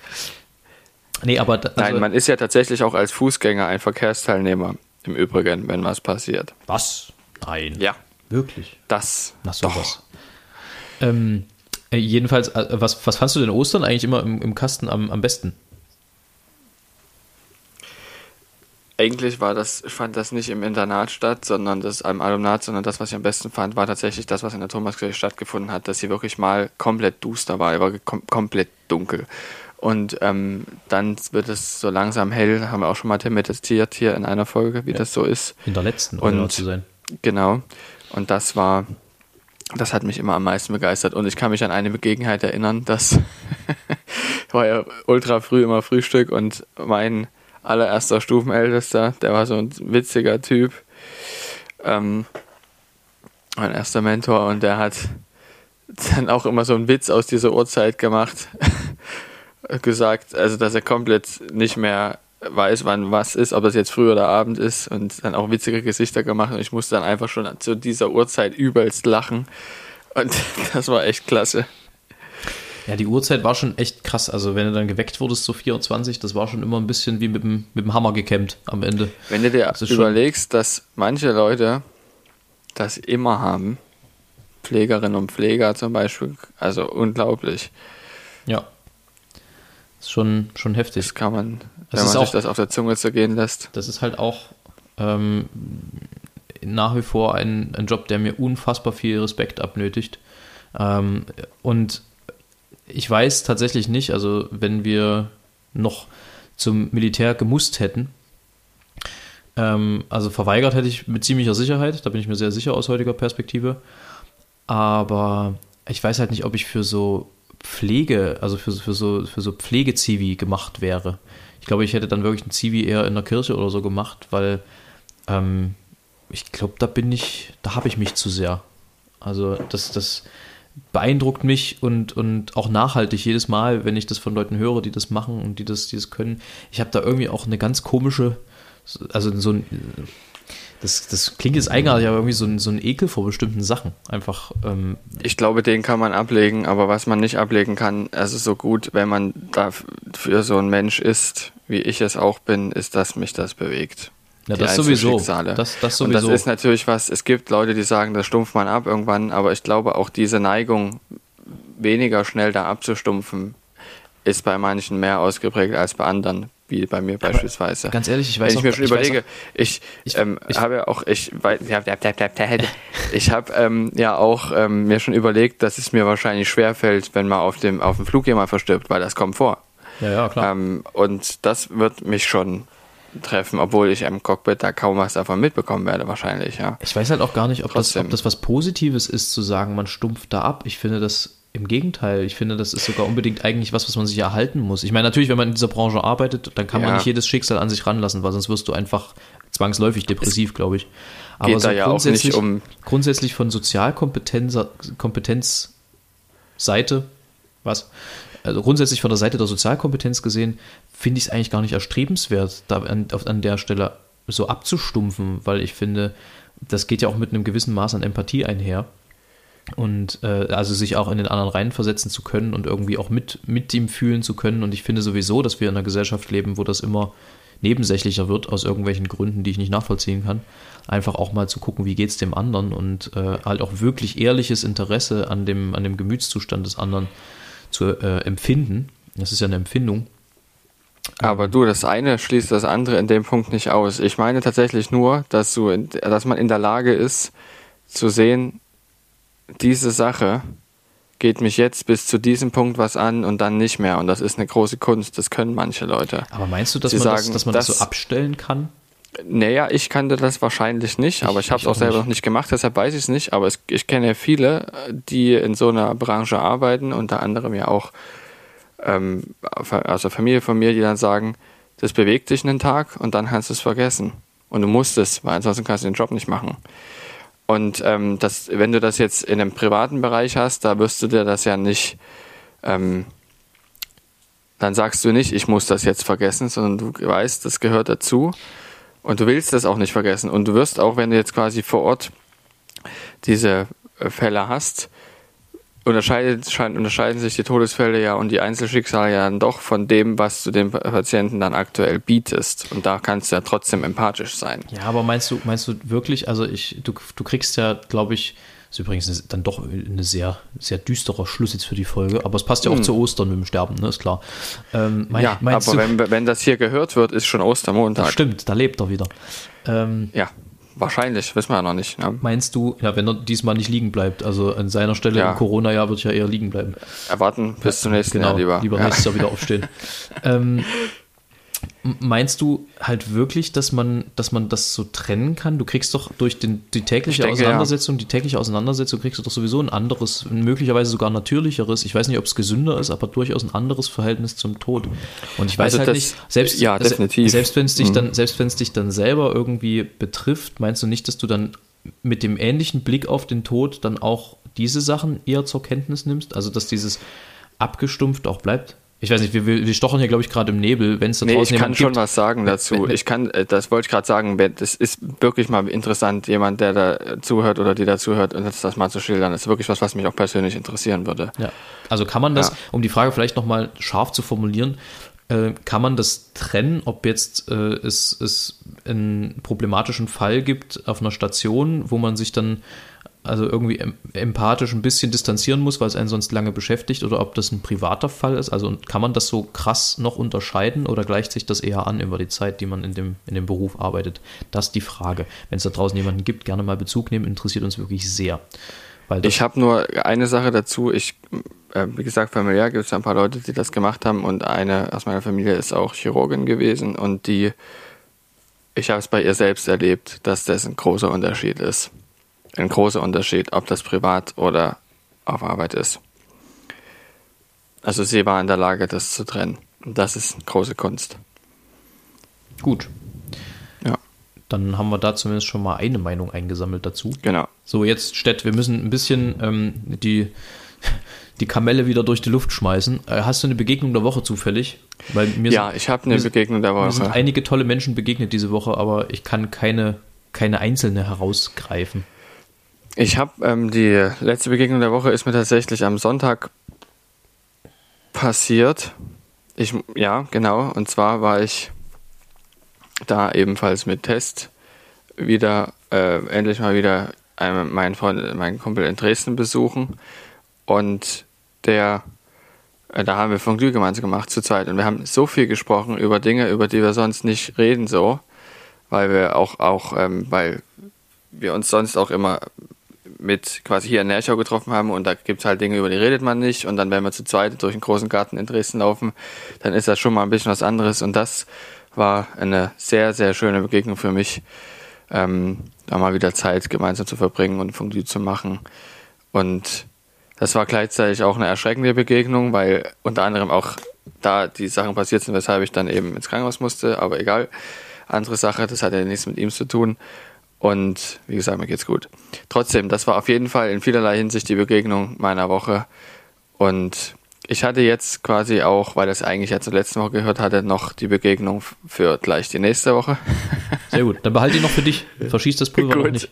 Nee, aber also, Nein, man ist ja tatsächlich auch als Fußgänger ein Verkehrsteilnehmer. Im Übrigen, wenn was passiert. was? Nein. Ja, Wirklich. das. Nach sowas. Ähm, äh, jedenfalls, äh, was, was fandst du denn Ostern eigentlich immer im, im Kasten am, am besten? Eigentlich war das, ich fand das nicht im Internat statt, sondern das am Alumnat, sondern das, was ich am besten fand, war tatsächlich das, was in der Thomaskirche stattgefunden hat, dass sie wirklich mal komplett duster war, war kom komplett dunkel. Und ähm, dann wird es so langsam hell, haben wir auch schon mal thematisiert hier in einer Folge, wie das so ist. In der letzten, um genau zu sein. Genau. Und das war, das hat mich immer am meisten begeistert. Und ich kann mich an eine Begebenheit erinnern, dass war ja ultra früh immer Frühstück und mein allererster Stufenältester, der war so ein witziger Typ, ähm, mein erster Mentor und der hat dann auch immer so einen Witz aus dieser Uhrzeit gemacht, gesagt, also dass er komplett nicht mehr weiß, wann was ist, ob das jetzt früh oder Abend ist und dann auch witzige Gesichter gemacht und ich musste dann einfach schon zu dieser Uhrzeit übelst lachen. Und das war echt klasse. Ja, die Uhrzeit war schon echt krass. Also, wenn du dann geweckt wurdest, so 24, das war schon immer ein bisschen wie mit dem, mit dem Hammer gekämmt am Ende. Wenn du dir Das überlegst, dass manche Leute das immer haben, Pflegerinnen und Pfleger zum Beispiel, also unglaublich. Ja. Ist schon, schon heftig. Das kann man, Das wenn man sich auch- das auf der Zunge zergehen lässt. Das ist halt auch ähm, nach wie vor ein, ein Job, der mir unfassbar viel Respekt abnötigt. Ähm, und ich weiß tatsächlich nicht, also wenn wir noch zum Militär gemusst hätten, ähm, also verweigert hätte ich mit ziemlicher Sicherheit, da bin ich mir sehr sicher aus heutiger Perspektive. Aber ich weiß halt nicht, ob ich für so Pflege, also für, für so, für so Pflegezivi gemacht wäre. Ich glaube, ich hätte dann wirklich ein Zivi eher in der Kirche oder so gemacht, weil ähm, ich glaube, da bin ich, da habe ich mich zu sehr. Also das, das beeindruckt mich und, und auch nachhaltig jedes Mal, wenn ich das von Leuten höre, die das machen und die das, die das können. Ich habe da irgendwie auch eine ganz komische, also so ein, das, das klingt jetzt eigenartig, aber irgendwie so ein, so ein Ekel vor bestimmten Sachen. Einfach. Ähm, ich glaube, den kann man ablegen, aber was man nicht ablegen kann, ist so gut, wenn man dafür so ein Mensch ist, wie ich es auch bin, ist, dass mich das bewegt. Ja, das sowieso. Das, das sowieso. Und das ist natürlich was, es gibt Leute, die sagen, das stumpft man ab irgendwann, aber ich glaube auch diese Neigung, weniger schnell da abzustumpfen, ist bei manchen mehr ausgeprägt als bei anderen, wie bei mir beispielsweise. Ganz ehrlich, ich weiß Wenn ich mir schon ich überlege, ich, ich, ähm, ich habe ja auch, ich, ich habe ähm, ja auch ähm, mir schon überlegt, dass es mir wahrscheinlich schwerfällt, wenn man auf dem, auf dem Flug jemand verstirbt, weil das kommt vor. Ja, ja, klar. Ähm, und das wird mich schon treffen, obwohl ich im Cockpit da kaum was davon mitbekommen werde, wahrscheinlich, ja. Ich weiß halt auch gar nicht, ob das, ob das was Positives ist, zu sagen, man stumpft da ab. Ich finde das im Gegenteil. Ich finde, das ist sogar unbedingt eigentlich was, was man sich erhalten muss. Ich meine, natürlich, wenn man in dieser Branche arbeitet, dann kann ja. man nicht jedes Schicksal an sich ranlassen, weil sonst wirst du einfach zwangsläufig depressiv, glaube ich. Aber Geht so da ja grundsätzlich, auch nicht um grundsätzlich von Sozialkompetenz Kompetenzseite, was? Also grundsätzlich von der Seite der Sozialkompetenz gesehen, finde ich es eigentlich gar nicht erstrebenswert, da an, an der Stelle so abzustumpfen, weil ich finde, das geht ja auch mit einem gewissen Maß an Empathie einher. Und äh, also sich auch in den anderen reinversetzen zu können und irgendwie auch mit, mit ihm fühlen zu können. Und ich finde sowieso, dass wir in einer Gesellschaft leben, wo das immer nebensächlicher wird, aus irgendwelchen Gründen, die ich nicht nachvollziehen kann. Einfach auch mal zu gucken, wie geht es dem anderen und äh, halt auch wirklich ehrliches Interesse an dem, an dem Gemütszustand des anderen zu äh, empfinden. Das ist ja eine Empfindung. Aber du, das eine schließt das andere in dem Punkt nicht aus. Ich meine tatsächlich nur, dass, du, in, dass man in der Lage ist, zu sehen, diese Sache geht mich jetzt bis zu diesem Punkt was an und dann nicht mehr. Und das ist eine große Kunst. Das können manche Leute. Aber meinst du, dass, man, sagen, das, dass man das, das so abstellen kann? Naja, ich kannte das wahrscheinlich nicht, ich, aber ich habe es auch, auch selber noch nicht gemacht, deshalb weiß ich es nicht. Aber es, ich kenne viele, die in so einer Branche arbeiten, unter anderem ja auch ähm, also Familie von mir, die dann sagen, das bewegt dich einen Tag und dann kannst du es vergessen. Und du musst es, weil ansonsten kannst du den Job nicht machen. Und ähm, das, wenn du das jetzt in einem privaten Bereich hast, da wirst du dir das ja nicht, ähm, dann sagst du nicht, ich muss das jetzt vergessen, sondern du weißt, das gehört dazu und du willst das auch nicht vergessen. Und du wirst auch, wenn du jetzt quasi vor Ort diese äh, Fälle hast, unterscheidet, unterscheiden sich die Todesfälle ja und die Einzelschicksale ja dann doch von dem, was du dem Patienten dann aktuell bietest. Und da kannst du ja trotzdem empathisch sein. Ja, aber meinst du, meinst du wirklich, also ich, du, du kriegst ja, glaube ich, ist übrigens dann doch eine sehr, sehr düsterer Schluss jetzt für die Folge, aber es passt ja auch hm. zu Ostern mit dem Sterben, ne, ist klar. Ähm, mein, ja, aber du, wenn, wenn das hier gehört wird, ist schon Ostermontag. Stimmt, da lebt er wieder. Ähm, ja. Wahrscheinlich, wissen wir ja noch nicht. Ne? Meinst du, ja, wenn er diesmal nicht liegen bleibt, also an seiner Stelle ja. im Corona-Jahr wird ja eher liegen bleiben. Erwarten bis zum nächsten genau, Jahr lieber. Lieber ja. nächstes Jahr wieder aufstehen. ähm, Meinst du halt wirklich, dass man, dass man das so trennen kann? Du kriegst doch durch den, die tägliche denke, Auseinandersetzung, ja. die tägliche Auseinandersetzung kriegst du doch sowieso ein anderes, möglicherweise sogar natürlicheres, ich weiß nicht, ob es gesünder ist, aber durchaus ein anderes Verhältnis zum Tod. Und ich weiß also halt das, nicht, selbst, ja, definitiv. selbst wenn es dich mhm. dann, selbst wenn es dich dann selber irgendwie betrifft, meinst du nicht, dass du dann mit dem ähnlichen Blick auf den Tod dann auch diese Sachen eher zur Kenntnis nimmst? Also, dass dieses abgestumpft auch bleibt? Ich weiß nicht, wir, wir stochen hier, glaube ich, gerade im Nebel, wenn es da nee, draußen ich kann schon gibt. was sagen dazu. Ich kann, äh, das wollte ich gerade sagen, das ist wirklich mal interessant, jemand, der da zuhört oder die da zuhört, und das, das mal zu schildern. Das ist wirklich was, was mich auch persönlich interessieren würde. Ja. Also kann man das, ja. um die Frage vielleicht nochmal scharf zu formulieren, äh, kann man das trennen, ob jetzt äh, es, es einen problematischen Fall gibt auf einer Station, wo man sich dann also irgendwie empathisch ein bisschen distanzieren muss, weil es einen sonst lange beschäftigt, oder ob das ein privater Fall ist. Also kann man das so krass noch unterscheiden oder gleicht sich das eher an über die Zeit, die man in dem, in dem Beruf arbeitet? Das ist die Frage. Wenn es da draußen jemanden gibt, gerne mal Bezug nehmen, interessiert uns wirklich sehr. ich habe nur eine Sache dazu. Ich, äh, wie gesagt, familiär gibt es ein paar Leute, die das gemacht haben und eine aus meiner Familie ist auch Chirurgin gewesen und die, ich habe es bei ihr selbst erlebt, dass das ein großer Unterschied ist ein großer Unterschied, ob das privat oder auf Arbeit ist. Also sie war in der Lage, das zu trennen. Das ist große Kunst. Gut. Ja. Dann haben wir da zumindest schon mal eine Meinung eingesammelt dazu. Genau. So, jetzt Stett, wir müssen ein bisschen ähm, die, die Kamelle wieder durch die Luft schmeißen. Äh, hast du eine Begegnung der Woche zufällig? Weil mir ja, sind, ich habe eine Begegnung der Woche. Mir sind einige tolle Menschen begegnet diese Woche, aber ich kann keine, keine einzelne herausgreifen. Ich habe ähm, die letzte Begegnung der Woche ist mir tatsächlich am Sonntag passiert. Ich, ja, genau. Und zwar war ich da ebenfalls mit Test wieder, äh, endlich mal wieder einen, meinen Freund, meinen Kumpel in Dresden besuchen. Und der, äh, da haben wir von Glüh gemeinsam gemacht zu zweit. Und wir haben so viel gesprochen über Dinge, über die wir sonst nicht reden, so. Weil wir auch, auch, ähm, weil wir uns sonst auch immer mit quasi hier in Nerschau getroffen haben und da gibt es halt Dinge, über die redet man nicht und dann, wenn wir zu zweit durch einen großen Garten in Dresden laufen, dann ist das schon mal ein bisschen was anderes und das war eine sehr, sehr schöne Begegnung für mich, ähm, da mal wieder Zeit gemeinsam zu verbringen und Fondue zu machen und das war gleichzeitig auch eine erschreckende Begegnung, weil unter anderem auch da die Sachen passiert sind, weshalb ich dann eben ins Krankenhaus musste, aber egal. Andere Sache, das hat ja nichts mit ihm zu tun. Und wie gesagt, mir geht's gut. Trotzdem, das war auf jeden Fall in vielerlei Hinsicht die Begegnung meiner Woche. Und ich hatte jetzt quasi auch, weil das eigentlich ja zur letzten Woche gehört hatte, noch die Begegnung für gleich die nächste Woche. Sehr gut. Dann behalte ich noch für dich. Verschieß das Pulver gut. noch nicht.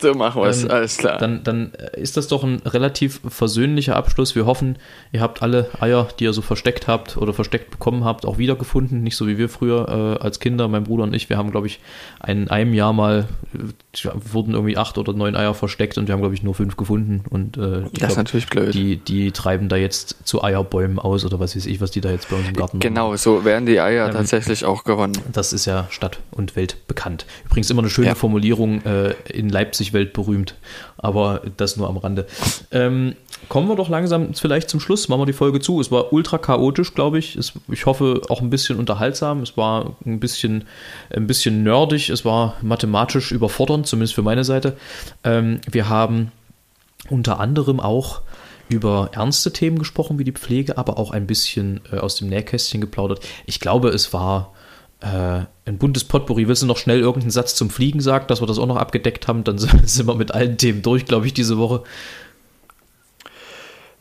So machen wir es. Ähm, Alles klar. Dann, dann ist das doch ein relativ versöhnlicher Abschluss. Wir hoffen, ihr habt alle Eier, die ihr so versteckt habt oder versteckt bekommen habt, auch wiedergefunden. Nicht so wie wir früher äh, als Kinder, mein Bruder und ich. Wir haben, glaube ich, in einem Jahr mal, äh, wurden irgendwie acht oder neun Eier versteckt und wir haben, glaube ich, nur fünf gefunden. Und äh, das glaub, ist natürlich blöd. Die, die treiben da jetzt zu Eierbäumen aus oder was weiß ich, was die da jetzt bei uns im Garten genau, machen. So werden die Eier ähm, tatsächlich auch gewonnen. Das ist ja Stadt und Welt bekannt. Übrigens immer eine schöne ja. Formulierung, äh, in Leipzig weltberühmt, aber das nur am Rande. Ähm, kommen wir doch langsam vielleicht zum Schluss, machen wir die Folge zu. Es war ultra chaotisch, glaube ich. Es, ich hoffe auch ein bisschen unterhaltsam. Es war ein bisschen, ein bisschen nerdig. Es war mathematisch überfordernd, zumindest für meine Seite. Ähm, wir haben unter anderem auch über ernste Themen gesprochen, wie die Pflege, aber auch ein bisschen äh, aus dem Nähkästchen geplaudert. Ich glaube, es war äh, ein buntes Potpourri. Willst du noch schnell irgendeinen Satz zum Fliegen sagen, dass wir das auch noch abgedeckt haben? Dann sind wir mit allen Themen durch, glaube ich, diese Woche.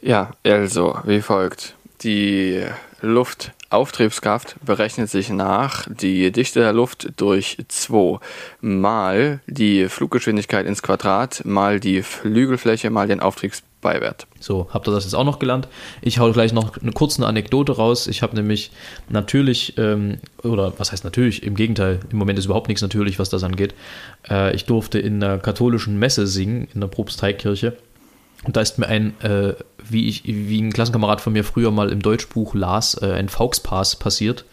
Ja, also wie folgt. Die Luftauftriebskraft berechnet sich nach die Dichte der Luft durch 2 mal die Fluggeschwindigkeit ins Quadrat mal die Flügelfläche mal den Auftriebs Beiwert. So, habt ihr das jetzt auch noch gelernt? Ich hau gleich noch eine kurze Anekdote raus. Ich habe nämlich natürlich, ähm, oder was heißt natürlich, im Gegenteil, im Moment ist überhaupt nichts natürlich, was das angeht. Äh, ich durfte in einer katholischen Messe singen, in der Propsteikirche. Und da ist mir ein, äh, wie, ich, wie ein Klassenkamerad von mir früher mal im Deutschbuch las, äh, ein Fauxpass passiert.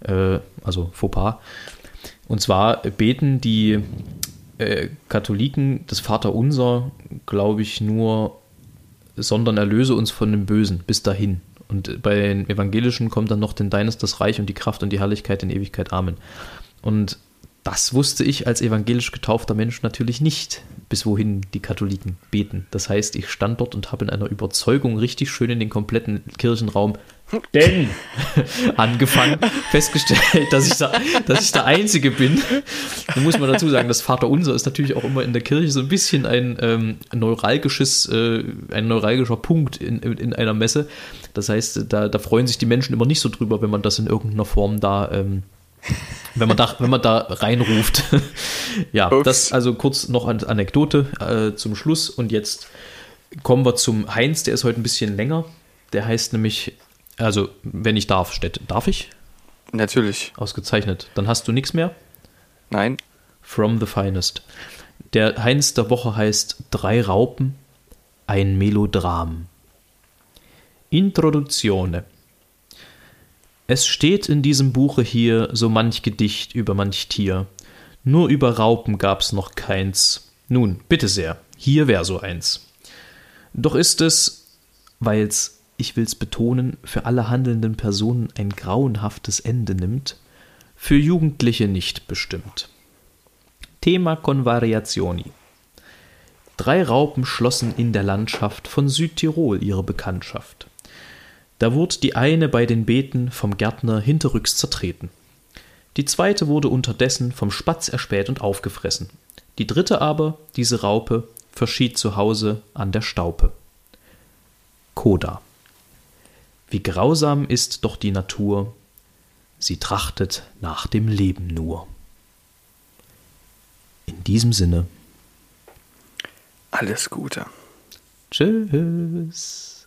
Äh, also Fauxpas. Und zwar beten die äh, Katholiken das Vaterunser, glaube ich, nur sondern erlöse uns von dem Bösen bis dahin. Und bei den Evangelischen kommt dann noch, denn dein ist das Reich und die Kraft und die Herrlichkeit in Ewigkeit. Amen. Und das wusste ich als evangelisch getaufter Mensch natürlich nicht, bis wohin die Katholiken beten. Das heißt, ich stand dort und habe in einer Überzeugung richtig schön in den kompletten Kirchenraum denn angefangen, festgestellt, dass ich, da, dass ich der Einzige bin. Da muss man dazu sagen, das Vaterunser ist natürlich auch immer in der Kirche so ein bisschen ein ähm, neuralgisches, äh, ein neuralgischer Punkt in, in einer Messe. Das heißt, da, da freuen sich die Menschen immer nicht so drüber, wenn man das in irgendeiner Form da ähm, wenn man da, wenn man da reinruft. ja, Ups. das also kurz noch eine Anekdote äh, zum Schluss. Und jetzt kommen wir zum Heinz, der ist heute ein bisschen länger. Der heißt nämlich, also wenn ich darf, Städt, darf ich? Natürlich. Ausgezeichnet. Dann hast du nichts mehr? Nein. From the Finest. Der Heinz der Woche heißt Drei Raupen, ein Melodram. Introduzione. Es steht in diesem Buche hier so manch Gedicht über manch Tier. Nur über Raupen gab's noch keins. Nun, bitte sehr, hier wär so eins. Doch ist es, weil's, ich will's betonen, für alle handelnden Personen ein grauenhaftes Ende nimmt, für Jugendliche nicht bestimmt. Thema Convariazioni. Drei Raupen schlossen in der Landschaft von Südtirol ihre Bekanntschaft. Da wurde die eine bei den Beeten vom Gärtner hinterrücks zertreten. Die zweite wurde unterdessen vom Spatz erspäht und aufgefressen. Die dritte aber, diese Raupe, verschied zu Hause an der Staupe. Koda. Wie grausam ist doch die Natur, sie trachtet nach dem Leben nur. In diesem Sinne. Alles Gute. Tschüss.